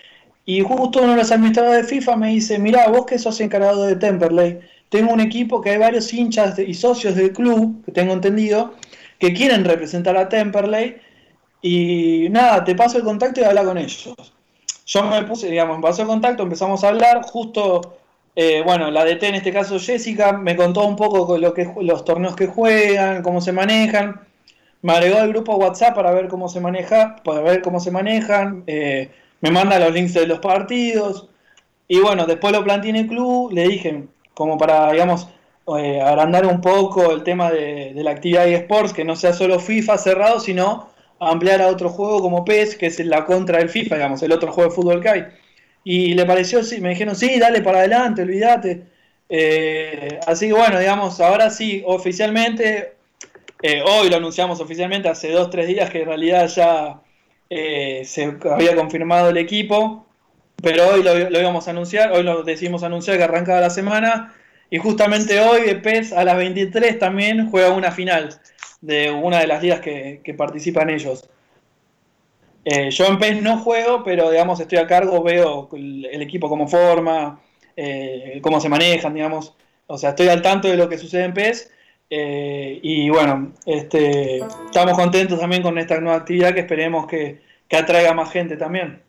Y justo uno de los administradores de FIFA me dice, mirá, vos que sos encargado de Temperley, tengo un equipo que hay varios hinchas y socios del club, que tengo entendido, que quieren representar a Temperley y nada, te paso el contacto y habla con ellos. Yo me puse, digamos, me pasó el contacto, empezamos a hablar, justo, eh, bueno, la DT en este caso Jessica me contó un poco lo que, los torneos que juegan, cómo se manejan. Me agregó al grupo WhatsApp para ver cómo se maneja, para ver cómo se manejan. eh, me manda los links de los partidos. Y bueno, después lo planteé en el club, le dije, como para, digamos, eh, agrandar un poco el tema de, la actividad de esports, que no sea solo FIFA cerrado, sino ampliar a otro juego como PES, que es la contra del FIFA, digamos, el otro juego de fútbol que hay. Y le pareció, sí, me dijeron, sí, dale para adelante, olvídate. Eh, así que bueno, digamos, ahora sí, oficialmente, eh, hoy lo anunciamos oficialmente, hace dos, tres días que en realidad ya eh, se había confirmado el equipo, pero hoy lo, íbamos a anunciar, hoy lo decidimos anunciar que arrancaba la semana, y justamente hoy de PES a las 23 también juega una final de una de las ligas que, participan ellos. Eh, yo en PES no juego, pero digamos estoy a cargo, veo el, el equipo cómo forma, eh, cómo se manejan, digamos. O sea, estoy al tanto de lo que sucede en PES. Eh, y bueno, este, estamos contentos también con esta nueva actividad que esperemos que, que atraiga más gente también.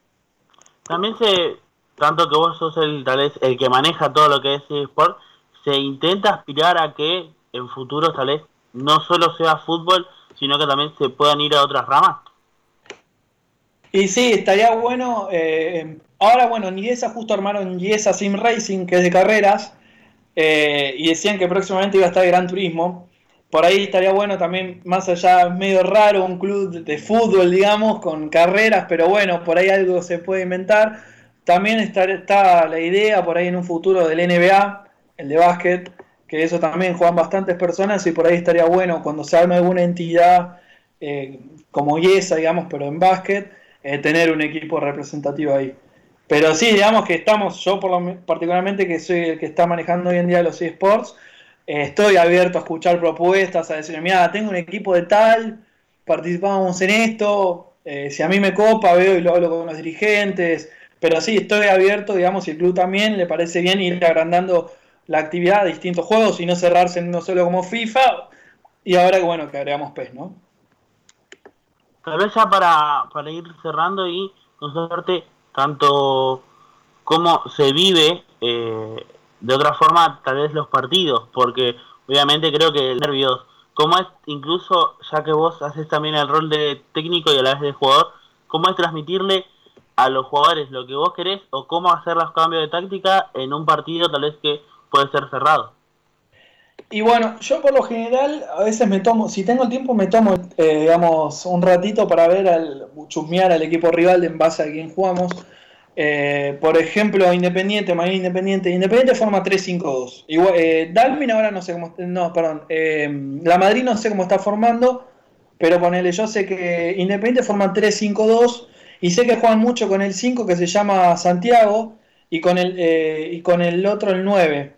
También se, tanto que vos sos el, tal vez, el que maneja todo lo que es eSport, se intenta aspirar a que en futuros tal vez no solo sea fútbol, sino que también se puedan ir a otras ramas. Y sí, estaría bueno. eh, ahora, bueno, en IESA justo armaron IESA Sim Racing, que es de carreras, eh, y decían que próximamente iba a estar Gran Turismo. Por ahí estaría bueno también, más allá, medio raro, un club de, fútbol, digamos, con carreras, pero bueno, por ahí algo se puede inventar. También está, está la idea por ahí en un futuro del NBA, el de básquet, que eso también juegan bastantes personas y por ahí estaría bueno cuando se arme alguna entidad eh, como IESA, digamos, pero en básquet, eh, tener un equipo representativo ahí. Pero sí, digamos que estamos, yo por lo, me- particularmente que soy el que está manejando hoy en día los eSports, eh, estoy abierto a escuchar propuestas, a decir, mira, tengo un equipo de tal, participamos en esto, eh, si a mí me copa, veo y lo hablo con los dirigentes, pero sí, estoy abierto, digamos, y el club también le parece bien ir agrandando la actividad de distintos juegos y no cerrarse en uno solo como FIFA, y ahora que bueno, que agregamos PES, ¿no? Tal vez ya para, para ir cerrando y consultarte tanto cómo se vive eh, de otra forma tal vez los partidos, porque obviamente creo que el nervios, cómo es incluso, ya que vos haces también el rol de técnico y a la vez de jugador, cómo es transmitirle a los jugadores lo que vos querés o cómo hacer los cambios de táctica en un partido tal vez que puede ser cerrado. Y bueno, yo por lo general a veces me tomo, si tengo el tiempo me tomo, eh, digamos, un ratito para ver al chusmear al equipo rival en base a quién jugamos. Eh, por ejemplo, Independiente, María Independiente, Independiente forma 3-5-2. Igual, eh, Dalvin ahora no sé cómo, no, perdón, eh, la Madrid no sé cómo está formando, pero ponele, yo sé que Independiente forma 3-5-2 y sé que juegan mucho con el 5 que se llama Santiago y con el, eh, y con el otro el 9.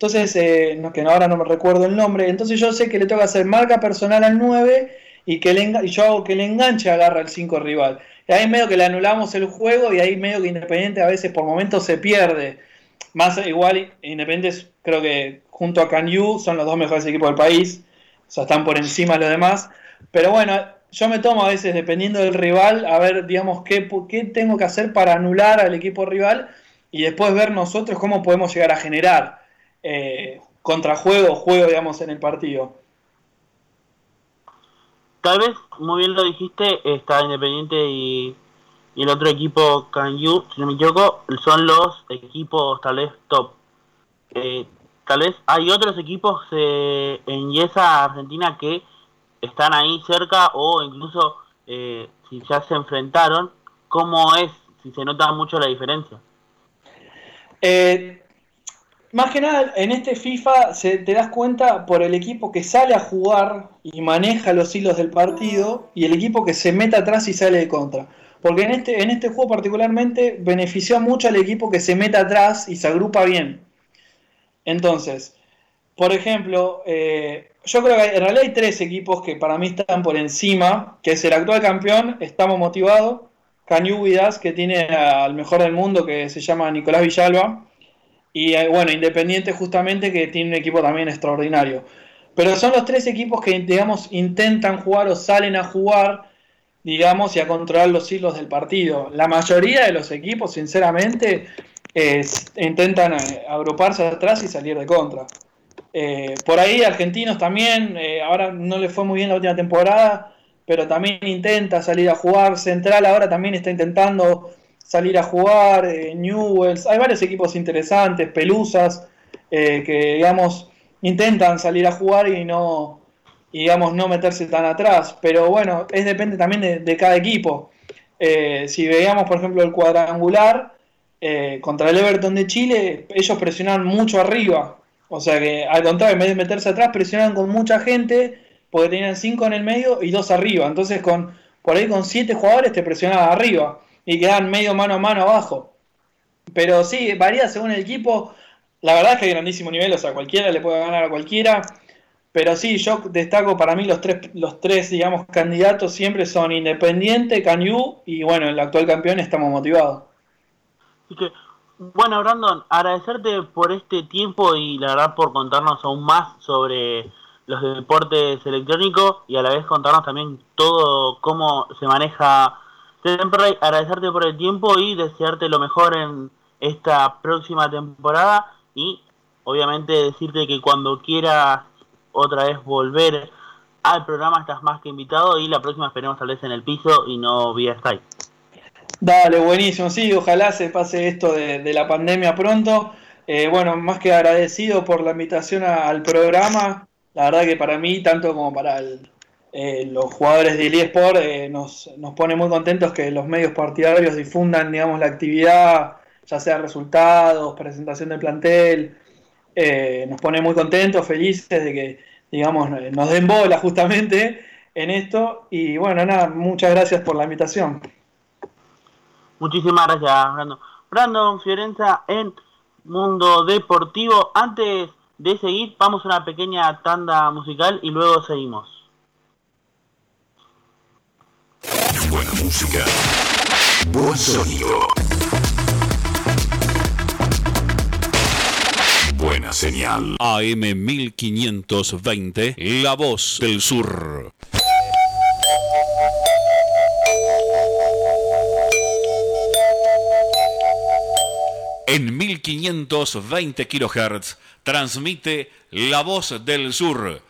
Entonces, eh, no, que ahora no me recuerdo el nombre, entonces yo sé que le toca hacer marca personal al 9 y que le y yo hago que el enganche agarra al 5 rival. Y ahí medio que le anulamos el juego y ahí medio que Independiente a veces por momentos se pierde. Más igual, Independiente creo que junto a Canyu son los dos mejores equipos del país. O sea, están por encima de los demás. Pero bueno, yo me tomo a veces, dependiendo del rival, a ver, digamos, qué, qué tengo que hacer para anular al equipo rival y después ver nosotros cómo podemos llegar a generar eh, contrajuego, juego, digamos, en el partido. Tal vez, muy bien lo dijiste, está Independiente y, y el otro equipo, Canyu, si no me equivoco, son los equipos tal vez top. Eh, tal vez hay otros equipos eh, en Yesa Argentina que están ahí cerca o incluso eh, si ya se enfrentaron, ¿cómo es? Si se nota mucho la diferencia. Eh, más que nada, en este FIFA se, te das cuenta por el equipo que sale a jugar y maneja los hilos del partido y el equipo que se mete atrás y sale de contra. Porque en este, en este juego particularmente benefició mucho al equipo que se mete atrás y se agrupa bien. Entonces, por ejemplo, eh, yo creo que en realidad hay tres equipos que para mí están por encima, que es el actual campeón, estamos motivados, Cañú Vidas, que tiene al mejor del mundo, que se llama Nicolás Villalba, y eh, bueno, Independiente justamente, que tiene un equipo también extraordinario. Pero son los tres equipos que, digamos, intentan jugar o salen a jugar, digamos, y a controlar los hilos del partido. La mayoría de los equipos, sinceramente, intentan eh, agruparse atrás y salir de contra. Eh, por ahí argentinos también, ahora no le fue muy bien la última temporada, pero también intenta salir a jugar. Central ahora también está intentando salir a jugar. eh, Newells, hay varios equipos interesantes, Pelusas, eh, que digamos intentan salir a jugar y no, digamos no meterse tan atrás. Pero bueno, es depende también de, cada equipo. Eh, si veíamos por ejemplo el cuadrangular contra el Everton de Chile, ellos presionaron mucho arriba. O sea que al contrario, en vez de meterse atrás, presionaban con mucha gente, porque tenían cinco en el medio y dos arriba. Entonces con por ahí con siete jugadores te presionaban arriba y quedaban medio mano a mano abajo. Pero sí, varía según el equipo. La verdad es que hay grandísimo nivel, o sea, cualquiera le puede ganar a cualquiera. Pero sí, yo destaco para mí los tres, los tres digamos, candidatos siempre son Independiente, Canyu y bueno, el actual campeón estamos motivados. Que, bueno, Brandon, agradecerte por este tiempo y la verdad por contarnos aún más sobre los deportes electrónicos y a la vez contarnos también todo cómo se maneja Temperley. Agradecerte por el tiempo y desearte lo mejor en esta próxima temporada y obviamente decirte que cuando quieras otra vez volver al programa estás más que invitado y la próxima esperemos tal vez en el piso y no vía Skype. Dale, buenísimo, sí, ojalá se pase esto de, la pandemia pronto. Eh, bueno, más que agradecido por la invitación al programa. La verdad que para mí, tanto como para el- eh, los jugadores de eSport, eh, nos, nos pone muy contentos que los medios partidarios difundan, digamos, la actividad, ya sea resultados, presentación del plantel. Eh, nos pone muy contentos, felices de que, digamos, nos den bola justamente en esto. Y bueno, nada, muchas gracias por la invitación. Muchísimas gracias, Brandon. Brandon Fiorenza en Mundo Deportivo. Antes de seguir, vamos a una pequeña tanda musical y luego seguimos. Buena música. Buen sonido. Buena señal. AM 1520, La Voz del Sur. En 1520 kHz transmite La Voz del Sur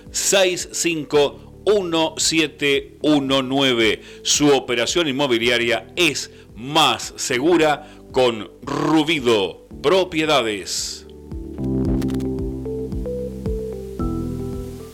65 1719. Su operación inmobiliaria es más segura con Rubido Propiedades.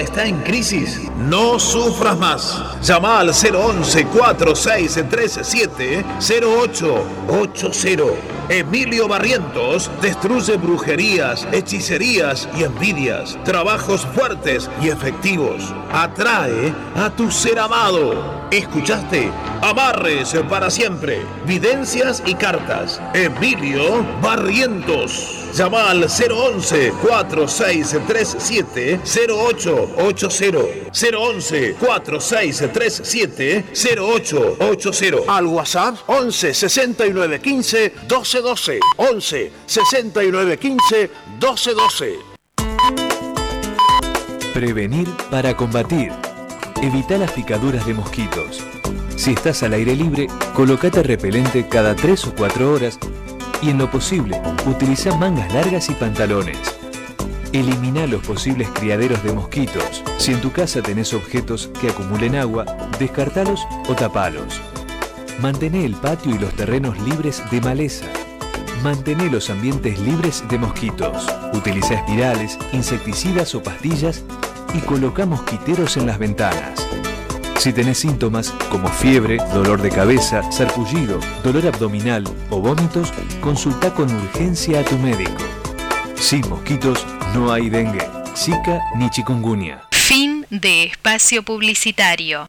Está en crisis? No sufras más. Llama al 011-4637-0880. Emilio Barrientos destruye brujerías, hechicerías y envidias. Trabajos fuertes y efectivos. Atrae a tu ser amado. ¿Escuchaste? Amarres para siempre. Videncias y cartas. Emilio Barrientos. Llama al 011-4637-0880. 011-4637-0880. Al WhatsApp 11 69 15 12 12. 11 69 15 12 12. Prevenir para combatir. Evita las picaduras de mosquitos. Si estás al aire libre, colocate repelente cada 3 o 4 horas y en lo posible, utiliza mangas largas y pantalones. Elimina los posibles criaderos de mosquitos. Si en tu casa tenés objetos que acumulen agua, descartalos o tapalos. Mantené el patio y los terrenos libres de maleza. Mantené los ambientes libres de mosquitos. Utiliza espirales, insecticidas o pastillas y coloca mosquiteros en las ventanas. Si tenés síntomas como fiebre, dolor de cabeza, sarpullido, dolor abdominal o vómitos, consulta con urgencia a tu médico. Sin mosquitos no hay dengue, zika ni chikungunya. Fin de espacio publicitario.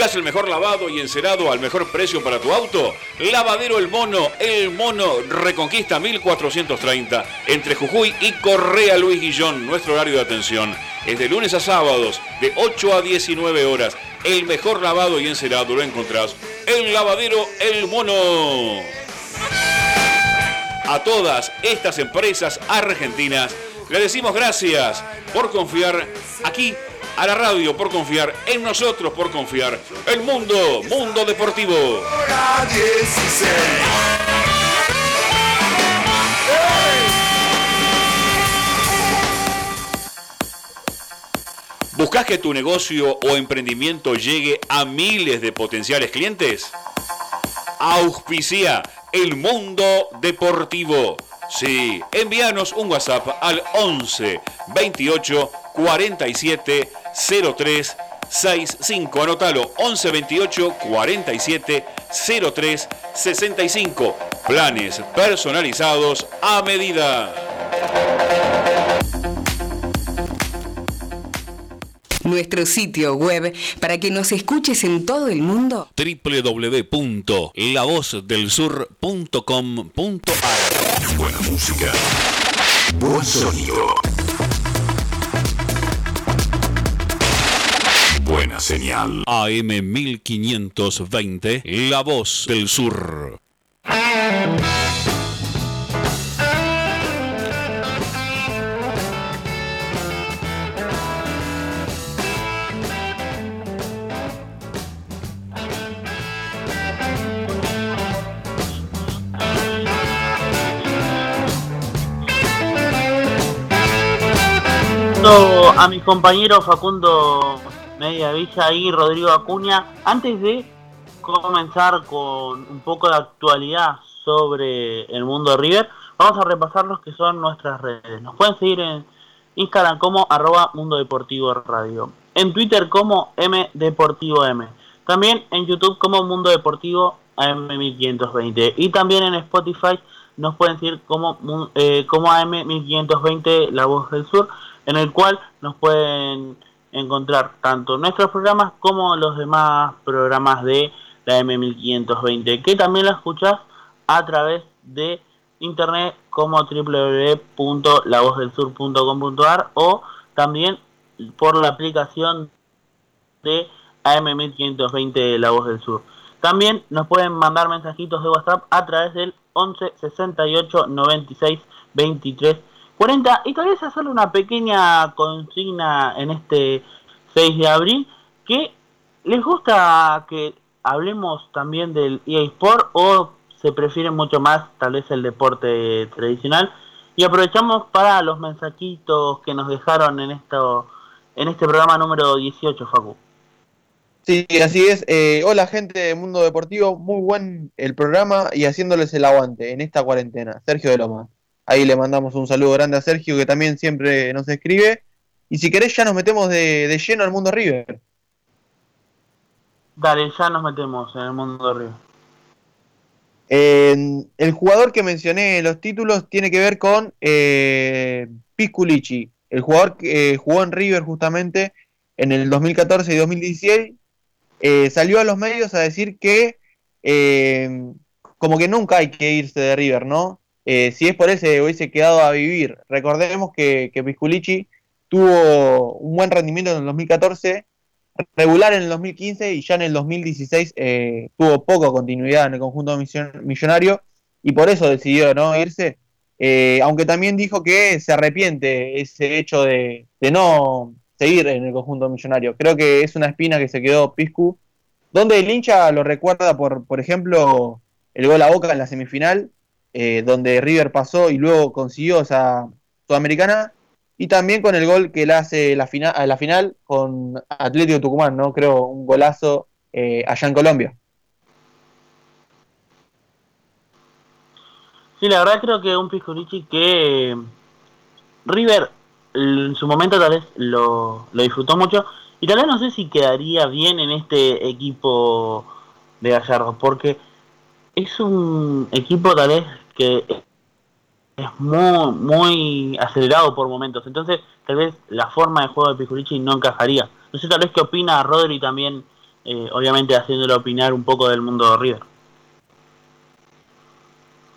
¿Buscas el mejor lavado y encerado al mejor precio para tu auto? Lavadero El Mono, El Mono Reconquista 1430, entre Jujuy y Correa Luis Guillón. Nuestro horario de atención es de lunes a sábados, de 8 a 19 horas. El mejor lavado y encerado lo encontrás en Lavadero El Mono. A todas estas empresas argentinas le decimos gracias por confiar aquí a la radio, por confiar en nosotros, por confiar el mundo, mundo deportivo. ¿Buscas que tu negocio o emprendimiento llegue a miles de potenciales clientes? Auspicia el mundo deportivo. Sí, envíanos un WhatsApp al 11 28 47 03 65. Anótalo 11 28 47 03 65. Planes personalizados a medida. Nuestro sitio web para que nos escuches en todo el mundo. www.lavozdelsur.com.ar Buena música. Buen sonido. Señal. AM 1520, La Voz del Sur. A mis compañeros Facundo Media Villa y Rodrigo Acuña. Antes de comenzar con un poco de actualidad sobre el mundo de River, vamos a repasar los que son nuestras redes. Nos pueden seguir en Instagram como arroba Mundo Radio, en Twitter como M M, también en YouTube como Mundo Deportivo AM1520 y también en Spotify nos pueden seguir como, eh, como AM1520 La Voz del Sur, en el cual nos pueden encontrar tanto nuestros programas como los demás programas de la M1520, que también la escuchás a través de internet como www.lavozdelsur.com.ar o también por la aplicación de AM1520 de La Voz del Sur. También nos pueden mandar mensajitos de WhatsApp a través del 11 68 96 23 40 y tal vez hacerle una pequeña consigna en este 6 de abril que les gusta que hablemos también del EA o se prefiere mucho más tal vez el deporte tradicional y aprovechamos para los mensajitos que nos dejaron en esto en este programa número 18 Facu. Sí, así es. Eh, hola gente de Mundo Deportivo, muy buen el programa y haciéndoles el aguante en esta cuarentena. Sergio de Loma. Ahí le mandamos un saludo grande a Sergio que también siempre nos escribe. Y si querés ya nos metemos de, de lleno al mundo River. Dale, ya nos metemos en el mundo River. Eh, el jugador que mencioné en los títulos tiene que ver con eh, Pisculici, el jugador que eh, jugó en River justamente en el 2014 y 2016. eh, salió a los medios a decir que eh, como que nunca hay que irse de River, ¿no? Eh, si es por él se hubiese quedado a vivir. Recordemos que, que tuvo un buen rendimiento en el 2014 regular en el 2015 y ya en el 2016 eh, tuvo poca continuidad en el conjunto millonario y por eso decidió no irse. Eh, aunque también dijo que se arrepiente ese hecho de, de no seguir en el conjunto millonario. Creo que es una espina que se quedó Piscu, donde el hincha lo recuerda por, por ejemplo, el gol a Boca en la semifinal, eh, donde River pasó y luego consiguió esa sudamericana, y también con el gol que le hace la, fina- a la final con Atlético Tucumán, ¿no? Creo un golazo eh, allá en Colombia. Sí, la verdad creo que un Pisculici que eh, River en su momento tal vez lo, lo disfrutó mucho y tal vez no sé si quedaría bien en este equipo de Gallardo porque es un equipo tal vez que es muy muy acelerado por momentos entonces tal vez la forma de juego de Pisculici no encajaría no sé tal vez qué opina Rodri también eh, obviamente haciéndolo opinar un poco del mundo de River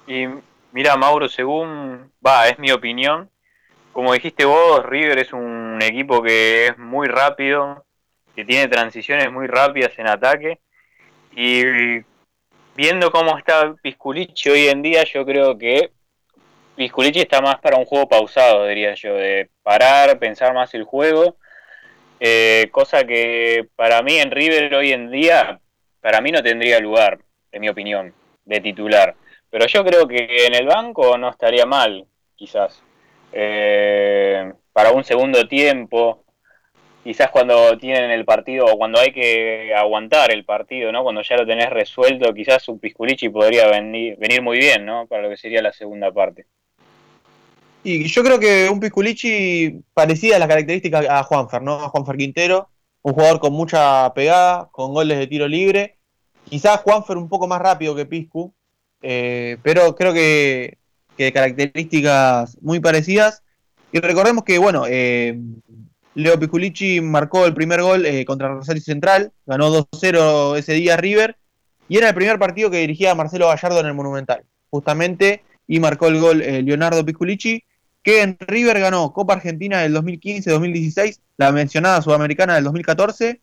Y mira, Mauro, según va, es mi opinión. Como dijiste vos, River es un equipo que es muy rápido, que tiene transiciones muy rápidas en ataque. Y viendo cómo está Pisculichi hoy en día, yo creo que Pisculichi está más para un juego pausado, diría yo, de parar, pensar más el juego. Eh, cosa que para mí en River hoy en día, para mí no tendría lugar, en mi opinión, de titular. Pero yo creo que en el banco no estaría mal, quizás. Eh, para un segundo tiempo, quizás cuando tienen el partido o cuando hay que aguantar el partido, ¿no? Cuando ya lo tenés resuelto, quizás un Pisculichi podría venir, muy bien, ¿no? Para lo que sería la segunda parte. Y yo creo que un Pisculichi parecida a las características a Juanfer, ¿no? A Juanfer Quintero, un jugador con mucha pegada, con goles de tiro libre. Quizás Juanfer un poco más rápido que Piscu, eh, pero creo que, características muy parecidas. Y recordemos que, bueno, eh, Leo Pisculichi marcó el primer gol eh, contra Rosario Central, ganó 2-0 ese día River, y era el primer partido que dirigía Marcelo Gallardo en el Monumental, justamente, y marcó el gol eh, Leonardo Pisculichi, que en River ganó Copa Argentina del 2015-2016, la mencionada Sudamericana del 2014,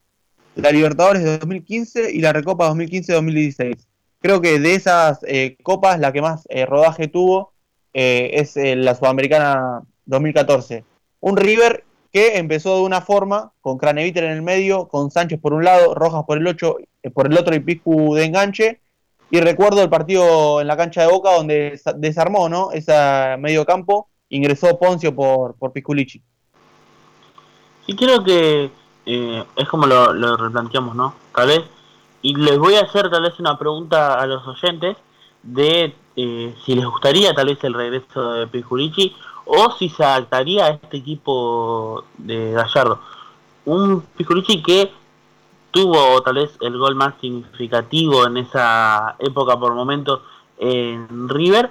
la Libertadores de 2015 y la Recopa 2015-2016. Creo que de esas eh, copas la que más rodaje tuvo es la Sudamericana 2014. Un River que empezó de una forma, con Craneviter en el medio, con Sánchez por un lado, Rojas por el, ocho, eh, por el otro y Piscu de enganche. Y recuerdo el partido en la cancha de Boca donde sa- desarmó ¿no? ese medio campo, ingresó Poncio por, por Pisculichi. Sí, creo que eh, es como lo, replanteamos, ¿no? Tal vez, y les voy a hacer tal vez una pregunta a los oyentes de eh, si les gustaría tal vez el regreso de Pisculichi o si se adaptaría a este equipo de Gallardo. Un Pisculichi que tuvo tal vez el gol más significativo en esa época por momentos en River,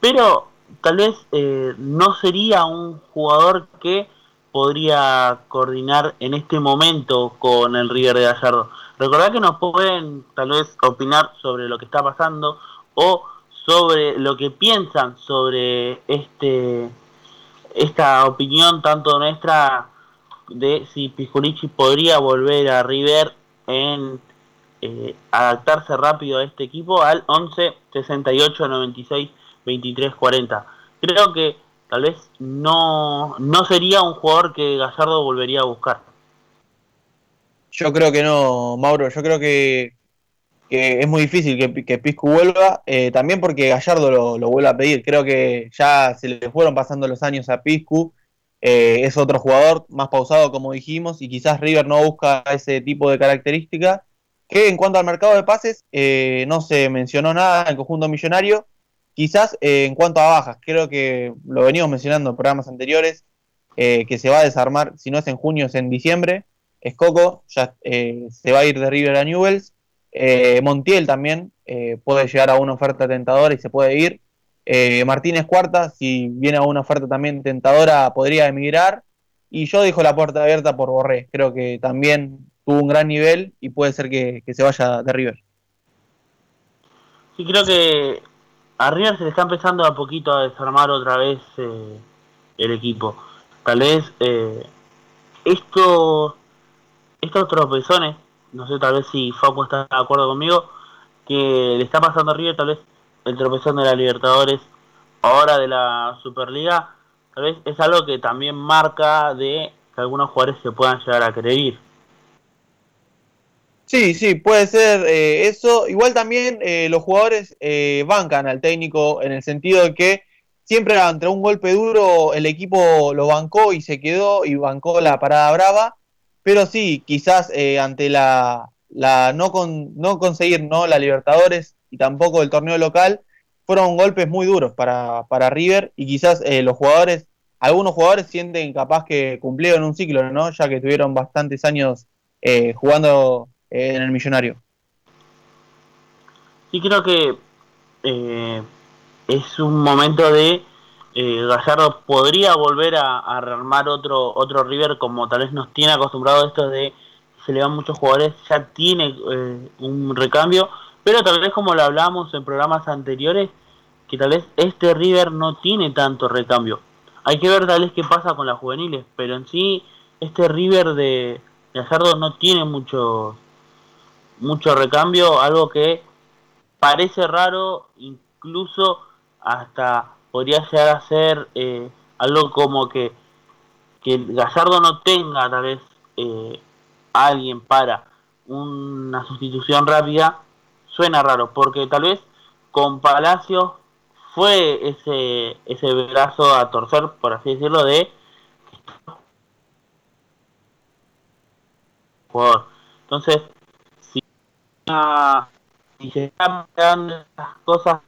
pero tal vez eh, no sería un jugador que podría coordinar en este momento con el River de Gallardo. Recordad que nos pueden tal vez opinar sobre lo que está pasando o sobre lo que piensan sobre este esta opinión tanto nuestra de si Pisculichi podría volver a River en eh, adaptarse rápido a este equipo al 11 68 96 23 40. Creo que tal vez no, no sería un jugador que Gallardo volvería a buscar. Yo creo que no, Mauro. Yo creo que, que es muy difícil que, que Piscu vuelva. eh, también porque Gallardo lo, lo vuelve a pedir. Creo que ya se le fueron pasando los años a Piscu. eh, es otro jugador más pausado, como dijimos, y quizás River no busca ese tipo de característica. Que en cuanto al mercado de pases, eh, no se mencionó nada en conjunto millonario. Quizás en cuanto a bajas, creo que lo venimos mencionando en programas anteriores, que se va a desarmar, si no es en junio, es en diciembre. Escoco ya se va a ir de River a Newells. Eh, Montiel también eh, puede llegar a una oferta tentadora y se puede ir. Eh, Martínez Cuarta, si viene a una oferta también tentadora, podría emigrar. Y yo dejo la puerta abierta por Borré. Creo que también tuvo un gran nivel y puede ser que, se vaya de River. Sí, creo que a River se le está empezando a poquito a desarmar otra vez el equipo. Tal vez eh, estos, estos tropezones, no sé, tal vez si Facu está de acuerdo conmigo, que le está pasando a River, tal vez el tropezón de la Libertadores, ahora de la Superliga, tal vez es algo que también marca de que algunos jugadores se puedan llegar a querer ir. Sí, sí, puede ser eh, eso. Igual también eh, los jugadores eh, bancan al técnico en el sentido de que siempre ante un golpe duro el equipo lo bancó y se quedó y bancó la parada brava. Pero sí, quizás eh, ante la, la no, con, no conseguir ¿no? la Libertadores y tampoco el torneo local, fueron golpes muy duros para, para River y quizás eh, los jugadores, algunos jugadores sienten capaz que cumplieron un ciclo, ¿no? Ya que tuvieron bastantes años eh, jugando en el millonario. Sí, creo que es un momento de eh, Gallardo podría volver a, a rearmar otro otro River como tal vez nos tiene acostumbrado esto de se le van muchos jugadores, ya tiene eh, un recambio, pero tal vez como lo hablamos en programas anteriores, que tal vez este River no tiene tanto recambio. Hay que ver tal vez qué pasa con las juveniles, pero en sí este River de Gallardo no tiene mucho mucho recambio, algo que parece raro, incluso hasta podría llegar a ser eh, algo como que, que Gallardo no tenga tal vez eh, alguien para una sustitución rápida, suena raro, porque tal vez con Palacios fue ese, ese brazo a torcer, por así decirlo, de jugador. Entonces, si, ah, si se están estas cosas,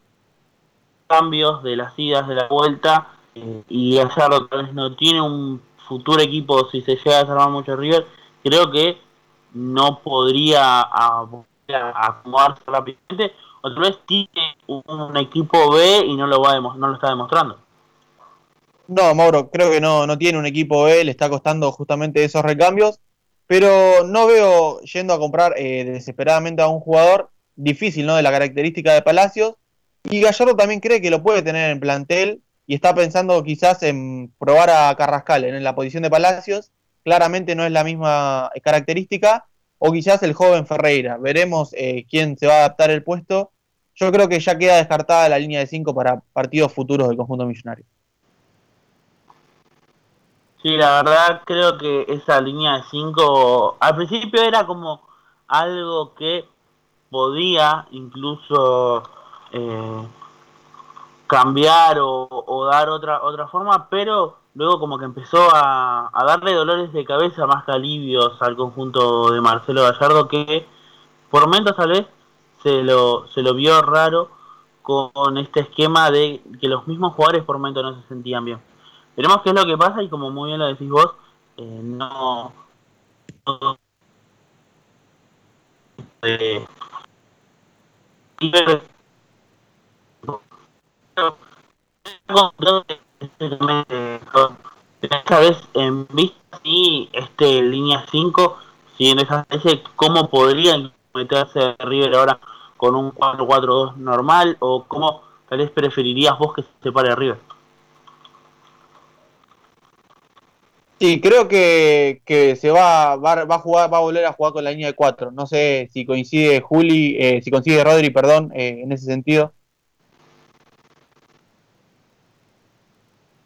cambios de las idas, de la vuelta, eh, y Gallardo tal vez no tiene un futuro equipo si se llega a desarmar mucho River, creo que no podría a, a acomodarse rápidamente, o vez tiene un equipo B y no lo, va no lo está demostrando. No, Mauro, creo que no, no tiene un equipo B, le está costando justamente esos recambios, pero no veo yendo a comprar eh, desesperadamente a un jugador difícil, ¿no? De la característica de Palacios, y Gallardo también cree que lo puede tener en plantel y está pensando quizás en probar a Carrascal en la posición de Palacios, claramente no es la misma característica, o quizás el joven Ferreira, veremos eh, quién se va a adaptar el puesto. Yo creo que ya queda descartada la línea de 5 para partidos futuros del conjunto millonario. Sí, la verdad creo que esa línea de 5 al principio era como algo que podía incluso eh, cambiar o, dar otra otra forma, pero luego como que empezó a, darle dolores de cabeza más que alivios al conjunto de Marcelo Gallardo que por momentos tal vez se lo, se lo vio raro con este esquema de que los mismos jugadores por momentos no se sentían bien. Veremos qué es lo que pasa y como muy bien lo decís vos, eh, no... no- eh, esta vez en vista si este línea 5, si en esa cómo podría meterse River ahora con un 4-4-2 normal o cómo tal vez preferirías vos que se pare River. Sí, creo que, que se va, va, va a jugar, va a volver a jugar con la línea de 4. No sé si coincide Juli, eh, si coincide Rodri, perdón, eh, en ese sentido.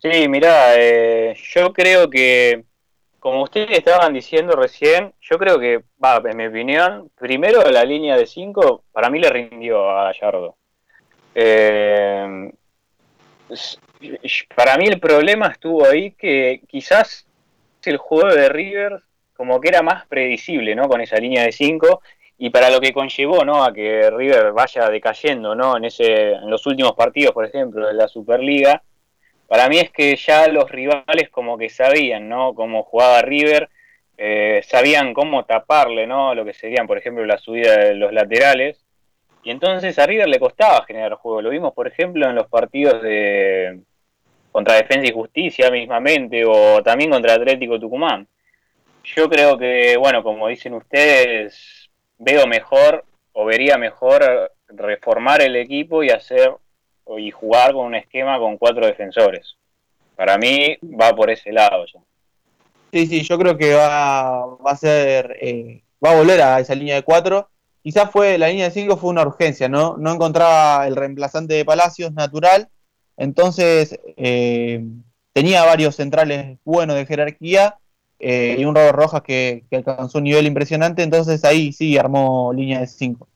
Sí, mirá, eh, yo creo que, como ustedes estaban diciendo recién, yo creo que, va, en mi opinión, primero la línea de 5 para mí le rindió a Gallardo. Eh, para mí el problema estuvo ahí que quizás el juego de River como que era más predecible, ¿no? Con esa línea de 5 y para lo que conllevó, ¿no? A que River vaya decayendo, ¿no? En ese en los últimos partidos, por ejemplo, de la Superliga, para mí es que ya los rivales como que sabían, ¿no? Cómo jugaba River, eh, sabían cómo taparle, ¿no? Lo que serían, por ejemplo, la subida de los laterales. Y entonces a River le costaba generar juego. Lo vimos, por ejemplo, en los partidos de contra Defensa y Justicia mismamente, o también contra Atlético Tucumán. Yo creo que, bueno, como dicen ustedes, veo mejor o vería mejor reformar el equipo y hacer y jugar con un esquema con cuatro defensores. Para mí va por ese lado ya. Sí, sí, yo creo que va, va a ser, eh, va a volver a esa línea de 4. Quizás fue, la línea de 5 fue una urgencia, ¿no? No encontraba el reemplazante de Palacios natural, entonces eh, tenía varios centrales buenos de jerarquía eh, y un Robert Rojas que, que alcanzó un nivel impresionante, entonces ahí sí armó línea de 5.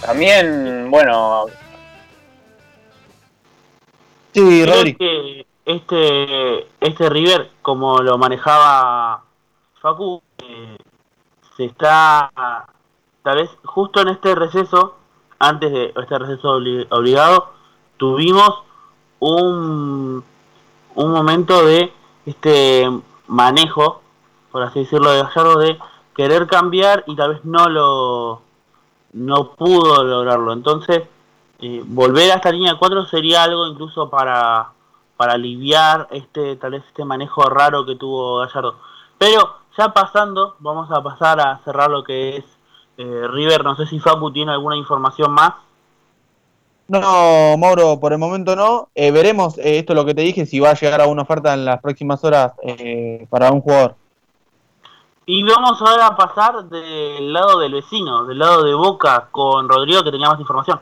También, bueno, Sí, Rodri. que este, este River, como lo manejaba Facu, eh, se está, tal vez justo en este receso, antes de este receso obli- obligado, tuvimos un, un momento de este manejo, por así decirlo, de Gallardo, de querer cambiar y tal vez no lo no pudo lograrlo. Entonces, eh, volver a esta línea de 4 sería algo incluso para, para aliviar este tal vez este manejo raro que tuvo Gallardo. Pero ya pasando, vamos a pasar a cerrar lo que es eh, River. No sé si Facu tiene alguna información más. No, Mauro, por el momento no. Eh, veremos, esto es lo que te dije, si va a llegar a una oferta en las próximas horas para un jugador. Y vamos ahora a pasar del lado del vecino, del lado de Boca, con Rodrigo que tenía más información.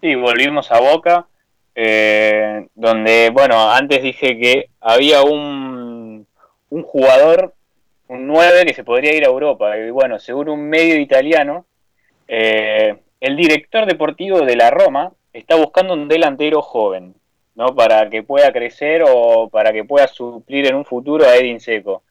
Sí, volvimos a Boca, eh, donde, bueno, antes dije que había un, un jugador, un 9 que se podría ir a Europa. Y bueno, según un medio italiano, eh, el director deportivo de la Roma está buscando un delantero joven, ¿no? Para que pueda crecer o para que pueda suplir en un futuro a Edin Seco.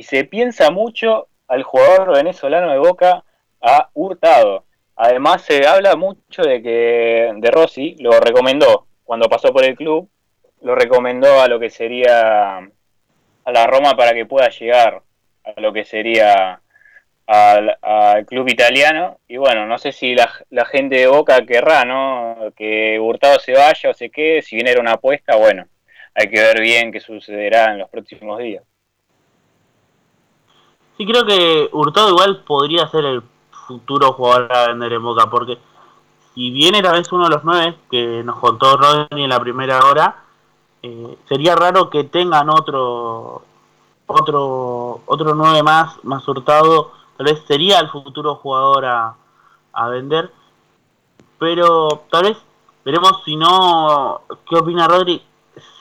Y se piensa mucho al jugador venezolano de Boca, a Hurtado. Además se habla mucho de que De Rossi lo recomendó cuando pasó por el club, lo recomendó a lo que sería a la Roma para que pueda llegar a lo que sería al, club italiano. Y bueno, no sé si la, la gente de Boca querrá, ¿no? Que Hurtado se vaya o se quede, si bien era una apuesta, bueno, hay que ver bien qué sucederá en los próximos días. Sí, creo que Hurtado igual podría ser el futuro jugador a vender en Boca, porque si bien era vez uno de los nueve que nos contó Rodney en la primera hora, eh, sería raro que tengan otro otro otro nueve más, más Hurtado, tal vez sería el futuro jugador a, a vender, pero tal vez veremos si no, ¿qué opina Rodri?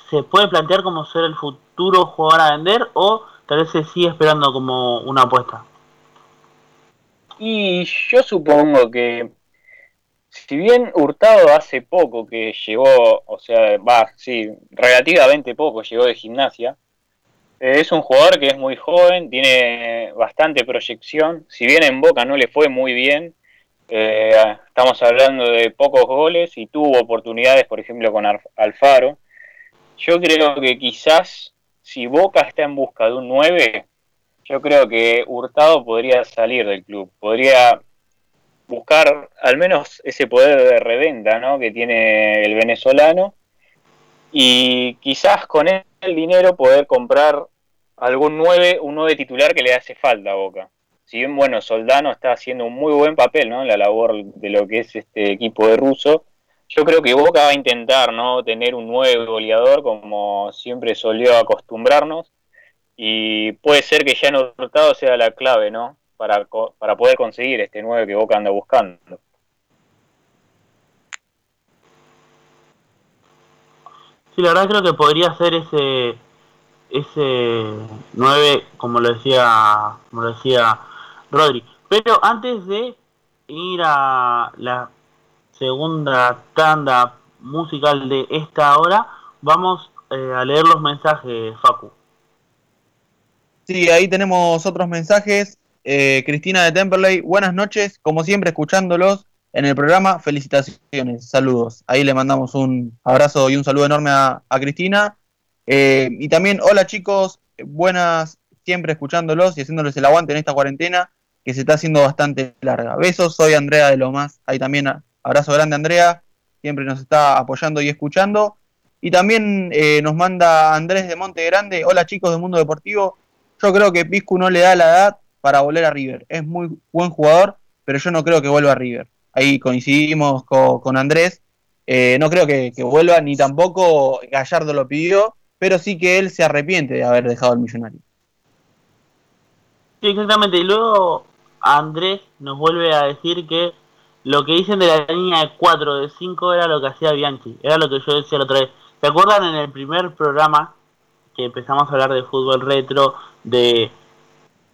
¿Se puede plantear como ser el futuro jugador a vender o tal vez se sigue esperando como una apuesta? Y yo supongo que, si bien Hurtado hace poco que llegó, o sea, va, sí, relativamente poco llegó de gimnasia, eh, es un jugador que es muy joven, tiene bastante proyección, si bien en Boca no le fue muy bien, eh, estamos hablando de pocos goles y tuvo oportunidades, por ejemplo, con Alf- Alfaro. Yo creo que quizás si Boca está en busca de un 9, yo creo que Hurtado podría salir del club, podría buscar al menos ese poder de reventa ¿no? que tiene el venezolano y quizás con el dinero poder comprar algún 9, un 9 titular que le hace falta a Boca. Si bien, bueno, Soldano está haciendo un muy buen papel ¿no? en la labor de lo que es este equipo de Russo, yo creo que Boca va a intentar no tener un nuevo goleador como siempre solió acostumbrarnos y puede ser que ya Hurtado sea la clave, ¿no? Para, para poder conseguir este 9 que Boca anda buscando. Sí, la verdad creo que podría ser ese ese 9, como lo decía, como lo decía Rodri. Pero antes de ir a la segunda tanda musical de esta hora, vamos eh, a leer los mensajes, Facu. Sí, ahí tenemos otros mensajes. Eh, Cristina de Temperley, buenas noches, como siempre escuchándolos en el programa, felicitaciones, saludos. Ahí le mandamos un abrazo y un saludo enorme a, Cristina. Eh, y también, hola chicos, buenas, siempre escuchándolos y haciéndoles el aguante en esta cuarentena que se está haciendo bastante larga. Besos, soy Andrea de Lomas, ahí también abrazo grande Andrea, siempre nos está apoyando y escuchando. Y también eh, nos manda Andrés de Monte Grande, hola chicos del Mundo Deportivo, yo creo que Piscu no le da la edad para volver a River. Es muy buen jugador, pero yo no creo que vuelva a River. Ahí coincidimos co- con, Andrés. Eh, no creo que, que vuelva, ni tampoco Gallardo lo pidió, pero sí que él se arrepiente de haber dejado el millonario. Sí, exactamente. Y luego Andrés nos vuelve a decir que lo que dicen de la línea de 4, de 5 era lo que hacía Bianchi. Era lo que yo decía la otra vez. ¿Se acuerdan en el primer programa que empezamos a hablar de fútbol retro, de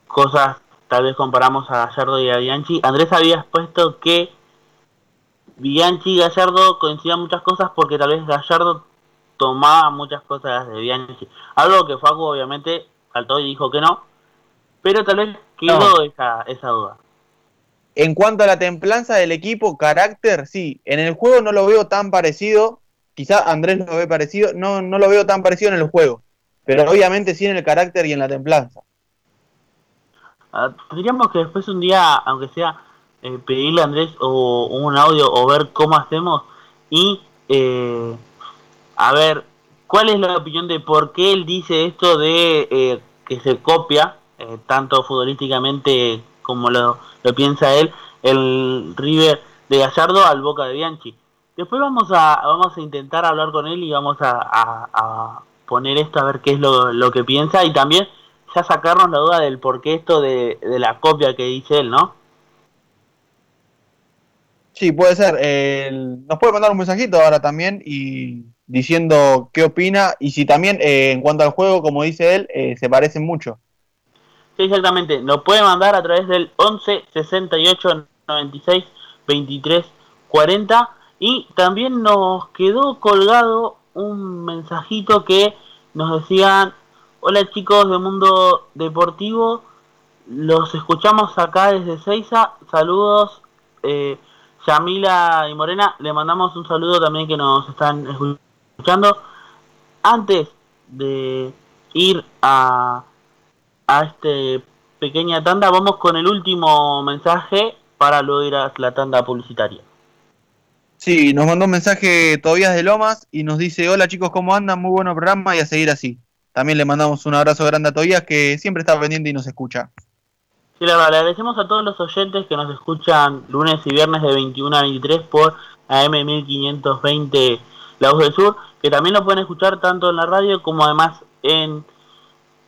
cosas, tal vez comparamos a Gallardo y a Bianchi? Andrés había expuesto que Bianchi y Gallardo coincidían muchas cosas porque tal vez Gallardo tomaba muchas cosas de Bianchi. Algo que Facu obviamente saltó y dijo que no, pero tal vez quedó No. esa, esa duda. En cuanto a la templanza del equipo, carácter, sí. En el juego no lo veo tan parecido. Quizá Andrés lo ve parecido. No, no lo veo tan parecido en el juego. Pero obviamente sí en el carácter y en la templanza. Ah, Tendríamos que después un día, aunque sea, eh, pedirle a Andrés o un audio o ver cómo hacemos y eh, a ver cuál es la opinión de por qué él dice esto de eh, que se copia, eh, tanto futbolísticamente como lo, lo piensa él, el River de Gallardo al Boca de Bianchi. Después vamos a vamos a intentar hablar con él y vamos a, a- poner esto a ver qué es lo, lo que piensa y también ya sacarnos la duda del por qué esto de, de la copia que dice él, ¿no? Sí, puede ser. Eh, nos puede mandar un mensajito ahora también y diciendo qué opina y si también eh, en cuanto al juego, como dice él, eh, se parecen mucho. Sí, exactamente. Nos puede mandar a través del 11 68 96 23 40 y también nos quedó colgado un mensajito que nos decían hola chicos de Mundo Deportivo. Los escuchamos acá desde Seiza saludos eh, Yamila y Morena. Le mandamos un saludo también que nos están escuchando. Antes de ir a a este pequeña tanda. Vamos con el último mensaje para luego ir a la tanda publicitaria. Sí, nos mandó un mensaje Tobías de Lomas y nos dice, hola chicos, ¿cómo andan? Muy bueno programa y a seguir así. También le mandamos un abrazo grande a Tobías que siempre está pendiente y nos escucha. Sí, la verdad, le agradecemos a todos los oyentes que nos escuchan lunes y viernes de 21 a 23 por AM 1520 La Voz del Sur, que también lo pueden escuchar tanto en la radio como además en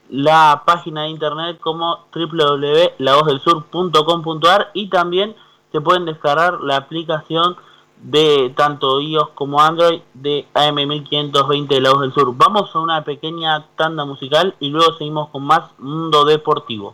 la página de internet como www.lavozdelsur.com.ar y también se pueden descargar la aplicación de tanto iOS como Android de AM1520 La Voz del Sur. Vamos a una pequeña tanda musical y luego seguimos con más Mundo Deportivo.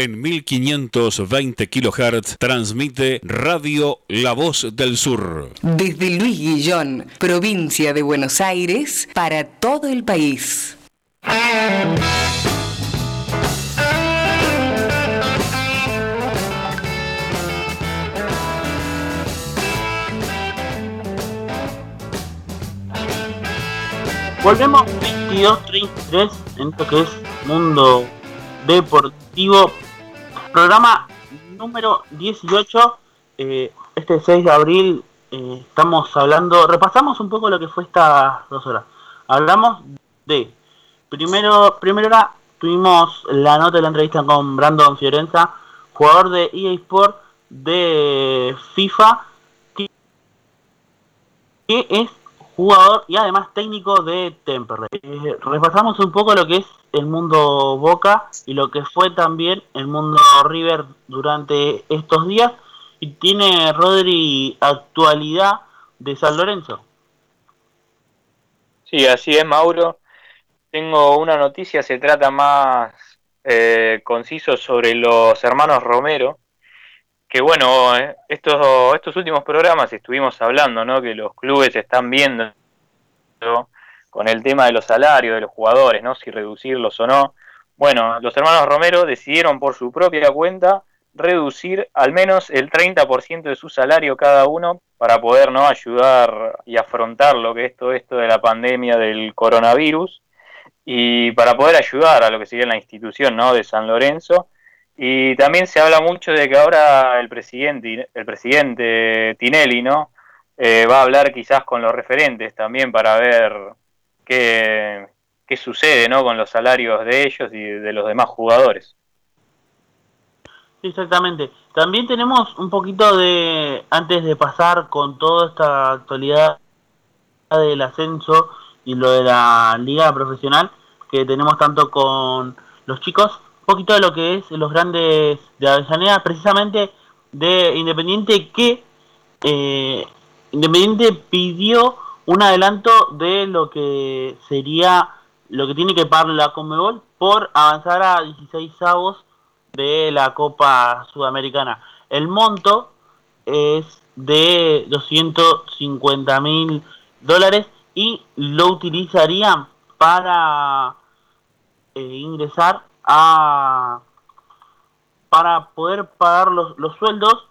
En 1520 kHz transmite Radio La Voz del Sur. Desde Luis Guillón, provincia de Buenos Aires, para todo el país. Volvemos 22.33 en esto que es Mundo Deportivo. Programa número 18. eh, este 6 de abril eh, estamos hablando, repasamos un poco lo que fue estas dos horas. Hablamos de, primero, primera tuvimos la nota de la entrevista con Brandon Fiorenza, jugador de EA Sport de FIFA, que es jugador y además técnico de Temperley. Eh, repasamos un poco lo que es el mundo Boca y lo que fue también el mundo River durante estos días. Y tiene Rodri actualidad de San Lorenzo. Sí, así es, Mauro. Tengo una noticia, se trata más eh, conciso sobre los hermanos Romero. Que bueno, estos, estos últimos programas estuvimos hablando, ¿no? Que los clubes están viendo con el tema de los salarios de los jugadores, ¿no? Si reducirlos o no. Bueno, los hermanos Romero decidieron por su propia cuenta reducir al menos el 30% de su salario cada uno para poder no ayudar y afrontar lo que es todo esto de la pandemia del coronavirus y para poder ayudar a lo que sería la institución ¿no? de San Lorenzo. Y también se habla mucho de que ahora el presidente, el presidente Tinelli, ¿no? Eh, va a hablar quizás con los referentes también para ver qué, qué sucede ¿no? con los salarios de ellos y de los demás jugadores. Exactamente. También tenemos un poquito de, antes de pasar con toda esta actualidad del ascenso y lo de la liga profesional, que tenemos tanto con los chicos, poquito de lo que es los grandes de Avellaneda, precisamente de Independiente, que eh, Independiente pidió un adelanto de lo que sería lo que tiene que pagar la Conmebol por avanzar a 16 avos de la Copa Sudamericana. El monto es de 250 mil dólares y lo utilizarían para eh, ingresar a para poder pagar los, los sueldos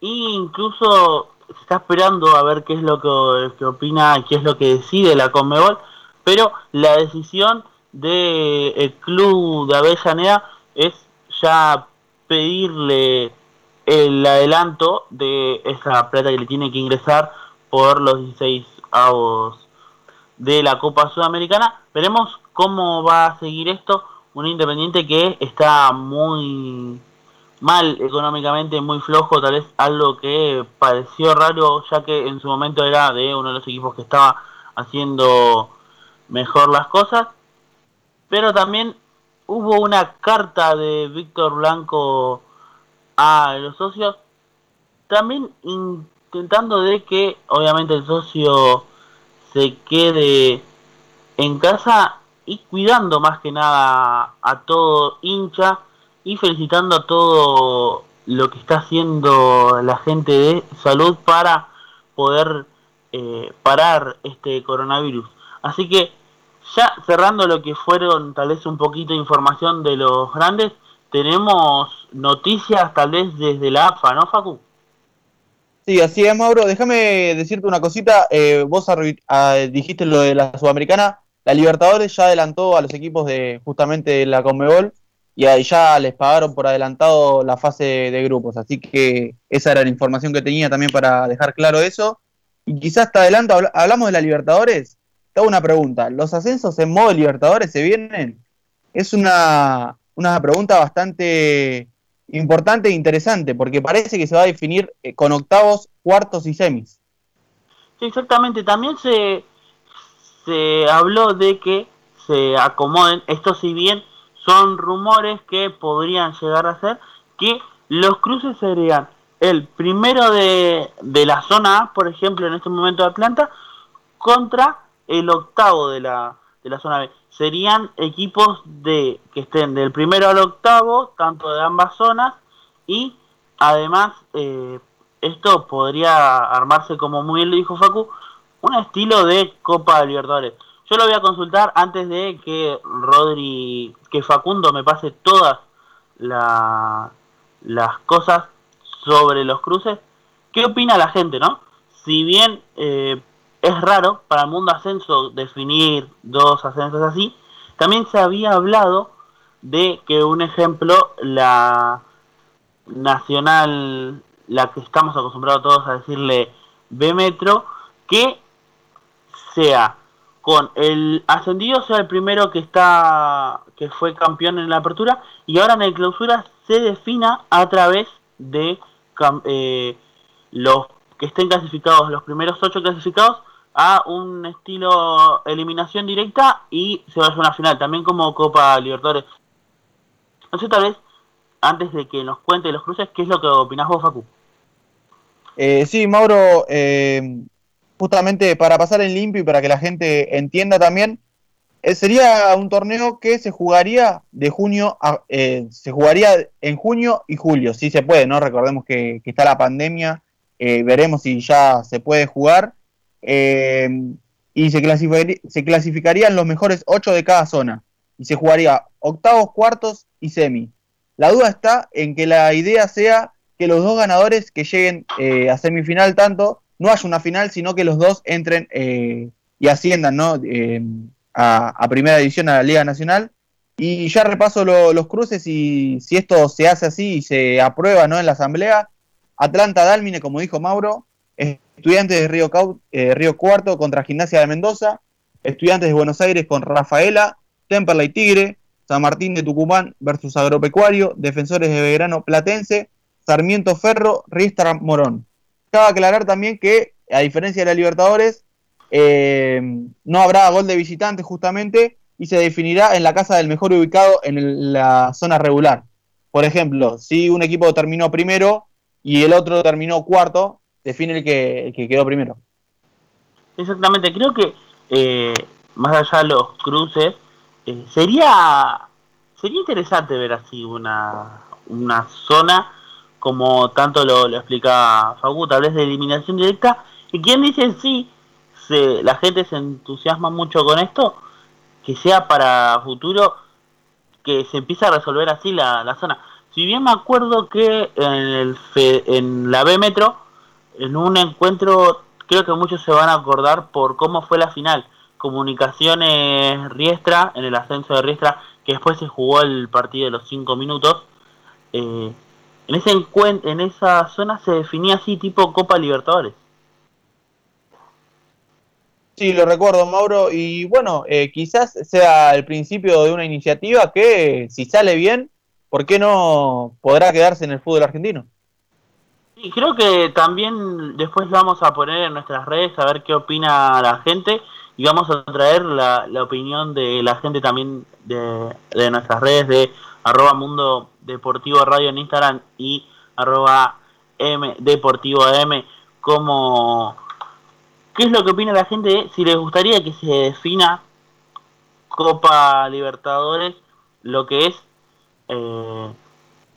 e incluso se está esperando a ver qué es lo que, que opina, qué es lo que decide la Conmebol, pero la decisión del el club de Avellaneda es ya pedirle el adelanto de esa plata que le tiene que ingresar por los 16 avos de la Copa Sudamericana. Veremos cómo va a seguir esto. Un Independiente que está muy mal económicamente, muy flojo, tal vez algo que pareció raro, ya que en su momento era de uno de los equipos que estaba haciendo mejor las cosas. Pero también hubo una carta de Víctor Blanco a los socios, también intentando de que obviamente el socio se quede en casa y cuidando más que nada a todo hincha y felicitando a todo lo que está haciendo la gente de salud para poder eh, parar este coronavirus. Así que ya cerrando lo que fueron tal vez un poquito de información de los grandes, tenemos noticias tal vez desde la AFA, ¿no, Facu? Sí, así es, Mauro. Déjame decirte una cosita. Eh, vos ah, dijiste lo de la Sudamericana. La Libertadores ya adelantó a los equipos de justamente la Conmebol y ahí ya les pagaron por adelantado la fase de grupos. Así que esa era la información que tenía también para dejar claro eso. Y quizás hasta adelanto, habl- hablamos de la Libertadores. Te hago una pregunta. ¿Los ascensos en modo Libertadores se vienen? Es una una pregunta bastante importante e interesante, porque parece que se va a definir eh, con octavos, cuartos y semis. Sí, exactamente. También se, se habló de que se acomoden, esto si bien son rumores que podrían llegar a ser, que los cruces serían el primero de, de la zona A, por ejemplo, en este momento de Atlanta, contra el octavo de la, de la zona B. Serían equipos de que estén del primero al octavo, tanto de ambas zonas, y además eh, esto podría armarse, como muy bien lo dijo Facu, un estilo de Copa de Libertadores. Yo lo voy a consultar antes de que Rodri, que Facundo me pase todas la- las cosas sobre los cruces. ¿Qué opina la gente, no? Si bien eh, es raro para el mundo ascenso definir dos ascensos así, también se había hablado de que un ejemplo, la nacional, la que estamos acostumbrados todos a decirle B Metro, que sea con el ascendido sea el primero que está que fue campeón en la apertura y ahora en el clausura se defina a través de eh, los que estén clasificados los primeros ocho clasificados a un estilo eliminación directa y se vaya a una final también como Copa Libertadores. Sé tal vez antes de que nos cuente los cruces qué es lo que opinás vos Facu Eh, sí, Mauro, eh, justamente para pasar en limpio y para que la gente entienda también, eh, sería un torneo que se jugaría de junio a, eh, se jugaría en junio y julio, si se puede, ¿no? Recordemos que, está la pandemia, eh, veremos si ya se puede jugar. eh, y se, clasificaría- se clasificarían los mejores ocho de cada zona. Y se jugaría octavos, cuartos y semi. La duda está en que la idea sea que los dos ganadores que lleguen a semifinal tanto, no haya una final, sino que los dos entren eh, y asciendan. Eh, a, primera división, a la Liga Nacional. Y ya repaso lo- los cruces y si esto se hace así y se aprueba ¿no? en la asamblea, Atlanta Dálmine, como dijo Mauro, Estudiantes de Río, Cau- eh, Río Cuarto contra Gimnasia de Mendoza, Estudiantes de Buenos Aires con Rafaela, Temperley Tigre, San Martín de Tucumán versus Agropecuario, Defensores de Belgrano Platense, Sarmiento Ferro, Ristra Morón. Aclarar también que, a diferencia de la Libertadores, eh, no habrá gol de visitante justamente y se definirá en la casa del mejor ubicado en la zona regular. Por ejemplo, si un equipo terminó primero y el otro terminó cuarto, define el que, el que quedó primero. Exactamente, creo que eh, más allá de los cruces, eh, sería sería interesante ver así una, una zona como tanto lo, explica Facu, tal vez de eliminación directa. Y quien dice sí, se, la gente se entusiasma mucho con esto, que sea para futuro que se empiece a resolver así la, zona. Si bien me acuerdo que en, el en la B Metro, en un encuentro, creo que muchos se van a acordar por cómo fue la final. Comunicaciones Riestra, en el ascenso de Riestra, que después se jugó el partido de los 5 minutos. eh, en ese en esa zona se definía así tipo Copa Libertadores. Sí, lo recuerdo, Mauro. Y bueno, eh, quizás sea el principio de una iniciativa que, si sale bien, ¿por qué no podrá quedarse en el fútbol argentino? Y creo que también después lo vamos a poner en nuestras redes a ver qué opina la gente y vamos a traer la, la opinión de la gente también de, de nuestras redes de arroba mundo deportivo radio en Instagram y arroba m deportivo am como qué es lo que opina la gente si les gustaría que se defina Copa Libertadores lo que es eh,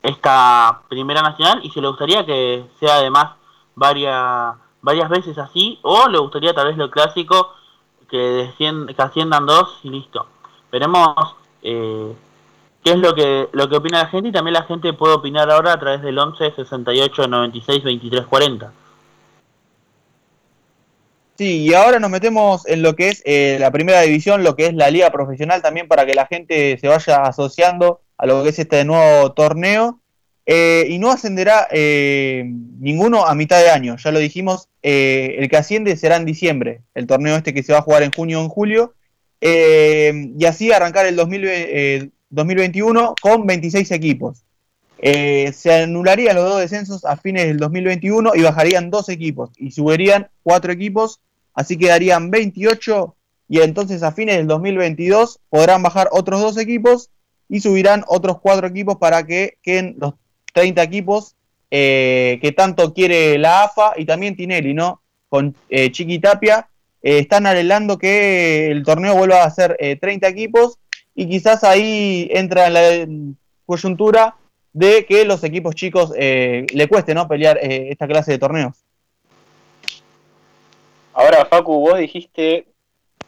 esta primera nacional y si le gustaría que sea además varias varias veces así o le gustaría tal vez lo clásico que, asciendan dos y listo veremos eh, qué es lo que lo que opina la gente y también la gente puede opinar ahora a través del 11 68 96 23 40 Sí, y ahora nos metemos en lo que es eh, la primera división, lo que es la liga profesional también para que la gente se vaya asociando a lo que es este nuevo torneo. Eh, y no ascenderá eh, ninguno a mitad de año, ya lo dijimos, eh, el que asciende será en diciembre, el torneo este que se va a jugar en junio o en julio, y así arrancar el 2000, eh, 2021 con 26 equipos. Se anularían los dos descensos a fines del 2021 y bajarían dos equipos y subirían cuatro equipos, así quedarían 28 y entonces a fines del 2022 podrán bajar otros dos equipos y subirán otros cuatro equipos para que queden los 30 equipos eh, que tanto quiere la AFA y también Tinelli, ¿no? Con eh, Chiqui Tapia eh, están anhelando que el torneo vuelva a ser eh, 30 equipos y quizás ahí entra en la coyuntura de que los equipos chicos eh, le cueste ¿no? pelear eh, esta clase de torneos. Ahora, Facu, vos dijiste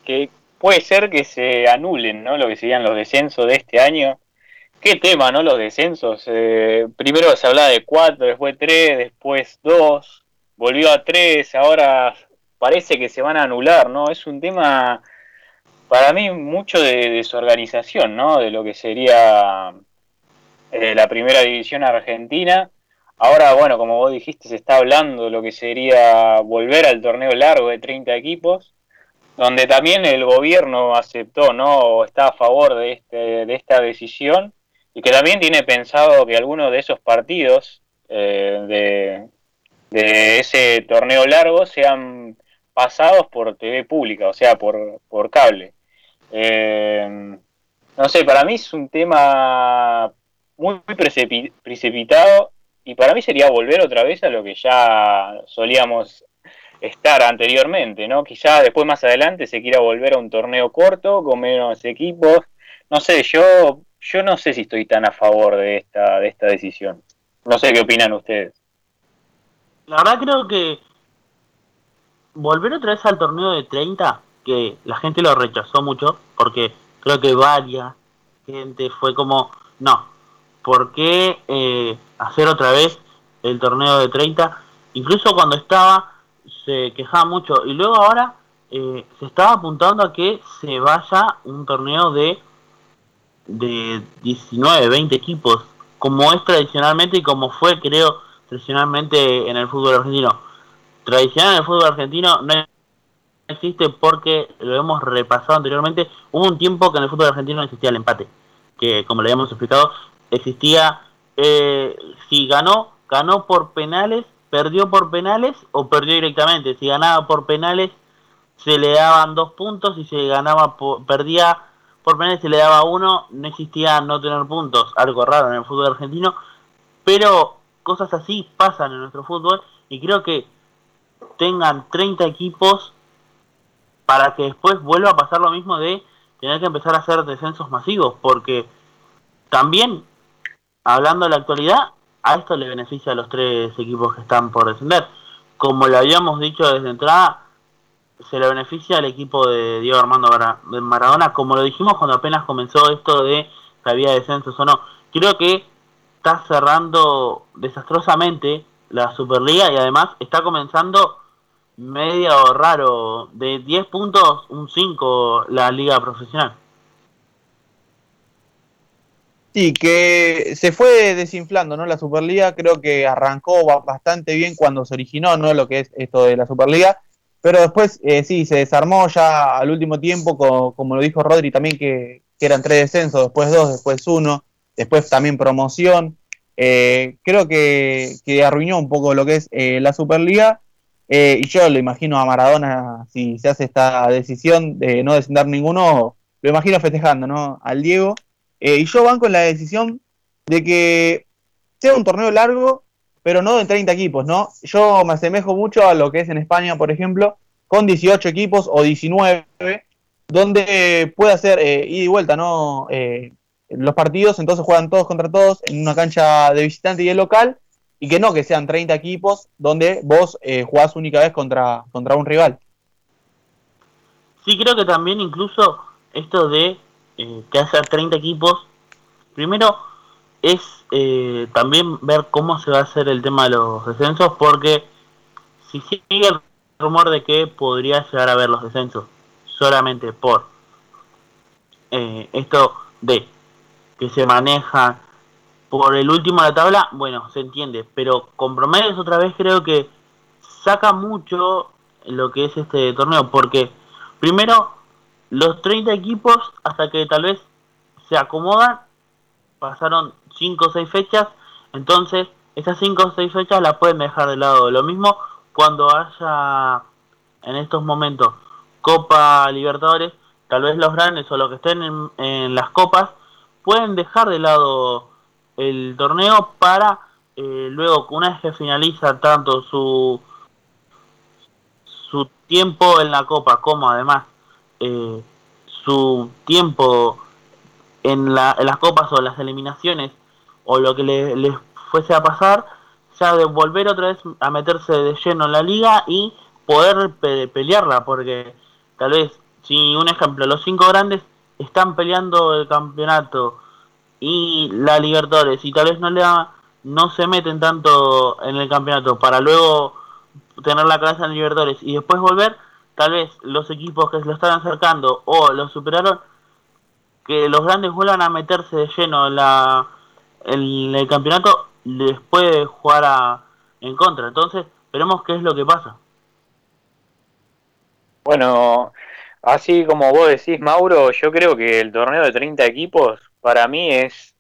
que puede ser que se anulen, ¿no? Lo que serían los descensos de este año. Qué tema, ¿no? Los descensos. Eh, primero se hablaba de cuatro, después tres, después dos, volvió a tres, ahora parece que se van a anular, ¿no? Es un tema, para mí, mucho de desorganización, ¿no? De lo que sería eh, la primera división argentina. Ahora, bueno, como vos dijiste, se está hablando de lo que sería volver al torneo largo de 30 equipos, donde también el gobierno aceptó, ¿no? O está a favor de, este, de esta decisión y que también tiene pensado que algunos de esos partidos eh, de, ese torneo largo sean pasados por TV pública, o sea, por, por cable. Eh, no sé, para mí es un tema muy precipitado y para mí sería volver otra vez a lo que ya solíamos estar anteriormente, ¿no? Quizá después más adelante se quiera volver a un torneo corto con menos equipos. No sé, yo yo no sé si estoy tan a favor de esta de esta decisión. No sé qué opinan ustedes. La verdad creo que volver otra vez al torneo de 30, que la gente lo rechazó mucho, porque creo que varias gente fue como, no, ¿por qué eh, hacer otra vez el torneo de 30? Incluso cuando estaba, se quejaba mucho, y luego ahora eh, se estaba apuntando a que se vaya un torneo de, de 19, 20 equipos, como es tradicionalmente y como fue, creo, tradicionalmente en el fútbol argentino. Tradicional en el fútbol argentino no existe porque lo hemos repasado anteriormente. Hubo un tiempo que en el fútbol argentino no existía el empate, que como le habíamos explicado, existía eh, si ganó, ganó por penales, perdió por penales o perdió directamente. Si ganaba por penales se le daban dos puntos y si ganaba por, perdía por penales se le daba uno, no existía no tener puntos, algo raro en el fútbol argentino, pero cosas así pasan en nuestro fútbol y creo que tengan 30 equipos para que después vuelva a pasar lo mismo de tener que empezar a hacer descensos masivos, porque también, hablando de la actualidad, a esto le beneficia a los tres equipos que están por descender. Como le habíamos dicho desde entrada, se le beneficia al equipo de Diego Armando Maradona, como lo dijimos cuando apenas comenzó esto de que había descensos o no. Creo que está cerrando desastrosamente la Superliga y además está comenzando medio raro. De 10 puntos, un 5 la liga profesional. Sí, que se fue desinflando, ¿no? La Superliga creo que arrancó ba- bastante bien cuando se originó, ¿no? Lo que es esto de la Superliga. Pero después, eh, sí, se desarmó ya al último tiempo, co- como lo dijo Rodri también, que, eran tres descensos, después dos, después uno, después también promoción. Eh, creo que, que arruinó un poco lo que es eh, la Superliga. Eh, y yo lo imagino a Maradona, si se hace esta decisión de no descender ninguno, lo imagino festejando, ¿no? Al Diego. Eh, y yo banco en la decisión de que sea un torneo largo, pero no de 30 equipos, ¿no? Yo me asemejo mucho a lo que es en España, por ejemplo, con 18 equipos o 19, donde puede hacer eh, ida y vuelta, ¿no? Eh, los partidos, entonces juegan todos contra todos en una cancha de visitante y de local, y que no que sean 30 equipos donde vos eh, jugás única vez contra, contra un rival. Sí, creo que también incluso esto de eh, que haya 30 equipos, primero es eh, también ver cómo se va a hacer el tema de los descensos, porque si sigue el rumor de que podría llegar a haber los descensos solamente por eh, esto de que se maneja por el último de la tabla, bueno, se entiende, pero con otra vez creo que saca mucho lo que es este torneo, porque primero los 30 equipos hasta que tal vez se acomodan pasaron 5 o 6 fechas, entonces esas 5 o 6 fechas las pueden dejar de lado. Lo mismo cuando haya en estos momentos Copa Libertadores, tal vez los grandes o los que estén en, en las copas pueden dejar de lado el torneo para eh, luego, una vez que finaliza tanto su su tiempo en la copa como además eh, su tiempo en, la, en las copas o las eliminaciones o lo que le, les fuese a pasar, ya de volver otra vez a meterse de lleno en la liga y poder pe- pelearla, porque tal vez, si un ejemplo, los cinco grandes están peleando el campeonato y la Libertadores y tal vez no le no se meten tanto en el campeonato para luego tener la cabeza en Libertadores y después volver, tal vez los equipos que se lo están acercando o lo superaron, que los grandes vuelvan a meterse de lleno en, la, en el campeonato, les puede jugar a, en contra. Entonces, veremos qué es lo que pasa. Bueno, así como vos decís, Mauro, yo creo que el torneo de 30 equipos para mí es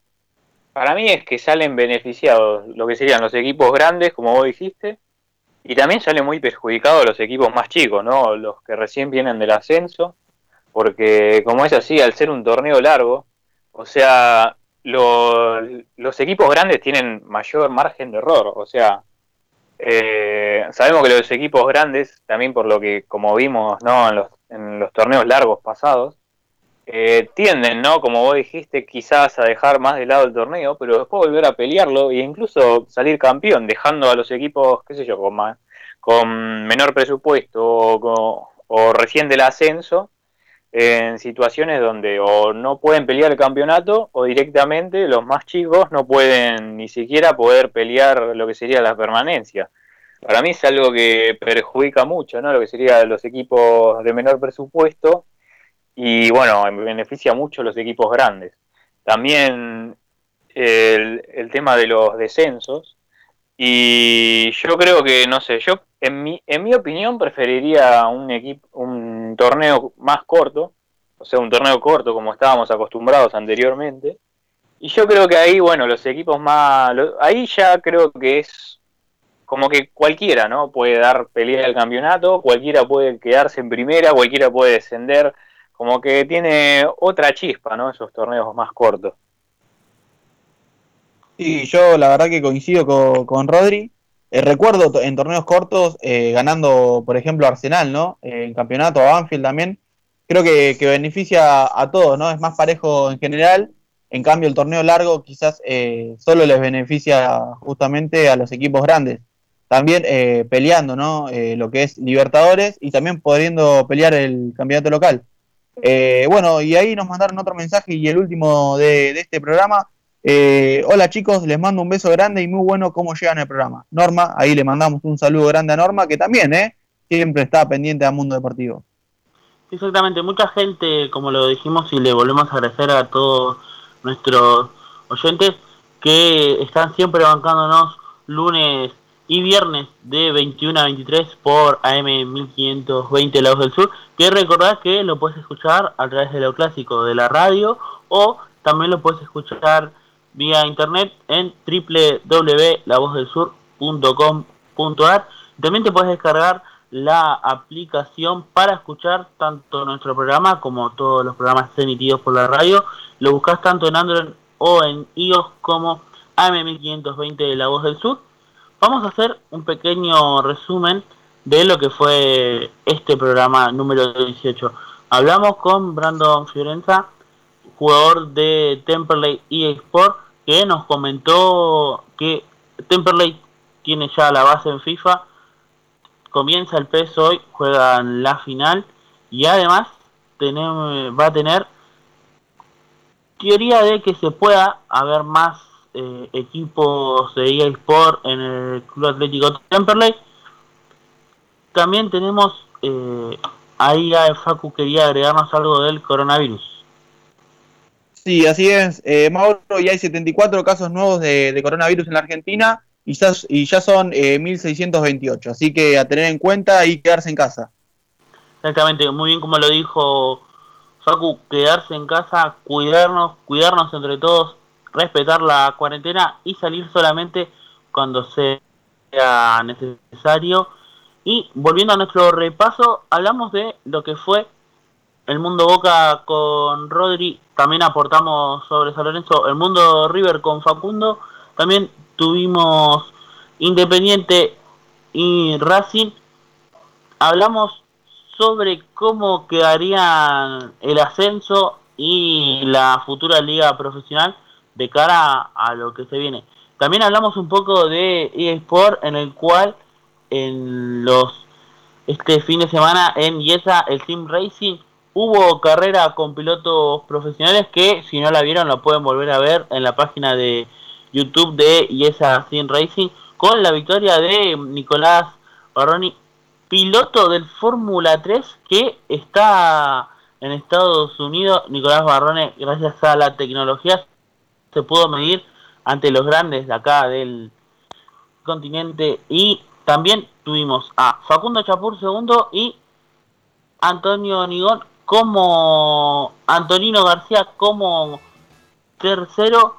para mí es que salen beneficiados lo que serían los equipos grandes, como vos dijiste, y también salen muy perjudicados los equipos más chicos, ¿no? Los que recién vienen del ascenso, porque como es así, al ser un torneo largo, o sea, lo- los equipos grandes tienen mayor margen de error, o sea, eh, sabemos que los equipos grandes, también por lo que como vimos ¿no? en, los, en los torneos largos pasados, eh, tienden, ¿no? Como vos dijiste, quizás a dejar más de lado el torneo, pero después volver a pelearlo e incluso salir campeón, dejando a los equipos, qué sé yo, con, ma- con menor presupuesto o, con- o recién del ascenso, en situaciones donde o no pueden pelear el campeonato o directamente los más chicos no pueden ni siquiera poder pelear lo que sería la permanencia. Para mí es algo que perjudica mucho, ¿no? Lo que sería los equipos de menor presupuesto y bueno, beneficia mucho los equipos grandes. También el, el tema de los descensos y yo creo que, no sé, yo en mi, en mi opinión preferiría un equipo, un torneo más corto, o sea, un torneo corto como estábamos acostumbrados anteriormente. Y yo creo que ahí, bueno, los equipos más, ahí ya creo que es como que cualquiera, ¿no? Puede dar pelea al campeonato, cualquiera puede quedarse en primera, cualquiera puede descender, como que tiene otra chispa. Esos torneos más cortos. Sí, yo la verdad que coincido con, con Rodri. Eh, recuerdo en torneos cortos eh, ganando, por ejemplo, Arsenal, ¿no? Eh, en campeonato, a Banfield también. Creo que, que beneficia a todos, ¿no? Es más parejo en general. En cambio, el torneo largo quizás eh, solo les beneficia justamente a los equipos grandes. También peleando, ¿no? Lo que es Libertadores y también pudiendo pelear el campeonato local. Bueno, y ahí nos mandaron otro mensaje y el último de este programa. Eh, hola chicos, les mando un beso grande y muy bueno cómo llegan al programa. Norma, ahí le mandamos un saludo grande a Norma, que también, ¿eh? Siempre está pendiente al mundo deportivo. Exactamente, mucha gente, como lo dijimos y le volvemos a agradecer a todos nuestros oyentes que están siempre bancándonos lunes y viernes de 21 a 23 por AM 1520 La Voz del Sur, que recordad que lo puedes escuchar a través de lo clásico de la radio o también lo puedes escuchar vía internet en www.lavozdelsur.com.ar. También te puedes descargar la aplicación para escuchar tanto nuestro programa como todos los programas emitidos por la radio. Lo buscas tanto en Android o en iOS como AM1520 de La Voz del Sur. Vamos a hacer un pequeño resumen de lo que fue este programa número 18. Hablamos con Brandon Fiorenza, jugador de Temperley eSport, que nos comentó que Temperley tiene ya la base en FIFA, comienza el PES hoy, juegan la final y además tenemos, va a tener teoría de que se pueda haber más eh, equipos de EA Sport en el Club Atlético Temperley. También tenemos eh, ahí a Facu quería agregarnos algo del coronavirus. Sí, así es. Eh, Mauro, ya hay 74 casos nuevos de, coronavirus en la Argentina y ya, y ya son eh, 1.628. Así que a tener en cuenta y quedarse en casa. Exactamente, muy bien como lo dijo Facu, quedarse en casa, cuidarnos, cuidarnos entre todos, respetar la cuarentena y salir solamente cuando sea necesario. Y volviendo a nuestro repaso, hablamos de lo que fue el mundo Boca con Rodri, también aportamos sobre San Lorenzo, el mundo River con Facundo, también tuvimos Independiente y Racing, hablamos sobre cómo quedarían el ascenso y la futura liga profesional de cara a lo que se viene. También hablamos un poco de eSport en el cual en los este fin de semana en IESA el Sim Racing hubo carrera con pilotos profesionales que si no la vieron la pueden volver a ver en la página de YouTube de IESA Sim Racing con la victoria de Nicolás Barroni, piloto del Fórmula 3 que está en Estados Unidos. Nicolás Barrone, gracias a la tecnología, se pudo medir ante los grandes de acá del continente y también tuvimos a Facundo Chapur segundo y Antonio Nigón como Antonino García como tercero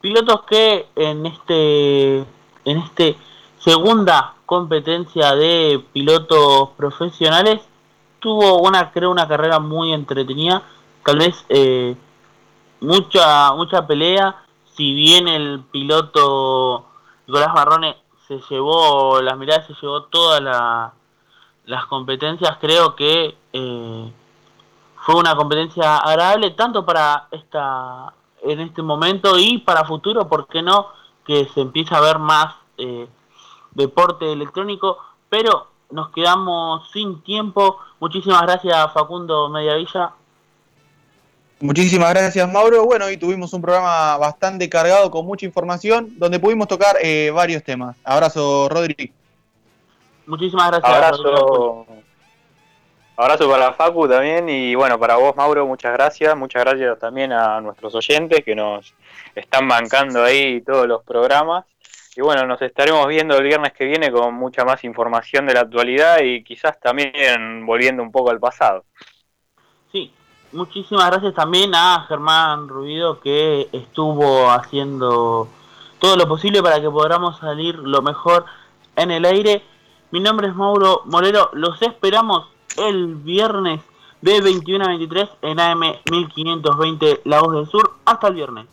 pilotos que en este en este segunda competencia de pilotos profesionales tuvo una creo una carrera muy entretenida. Tal vez eh, mucha mucha pelea. Si bien el piloto Nicolás Barrone se llevó las miradas se llevó todas la, las competencias creo que eh, fue una competencia agradable tanto para esta en este momento y para futuro por qué no que se empieza a ver más eh, deporte electrónico pero nos quedamos sin tiempo muchísimas gracias Facundo Mediavilla Muchísimas gracias, Mauro. Bueno, hoy tuvimos un programa bastante cargado con mucha información, donde pudimos tocar eh, varios temas. Abrazo, Rodri. Muchísimas gracias. Abrazo. Abrazo para Facu también y bueno, para vos Mauro, muchas gracias. Muchas gracias también a nuestros oyentes que nos están bancando ahí todos los programas. Y bueno, nos estaremos viendo el viernes que viene con mucha más información de la actualidad y quizás también volviendo un poco al pasado. Sí, muchísimas gracias también a Germán Rubido que estuvo haciendo todo lo posible para que podamos salir lo mejor en el aire. Mi nombre es Mauro Morero, los esperamos el viernes de 21 a 23 en AM 1520 La Voz del Sur. Hasta el viernes.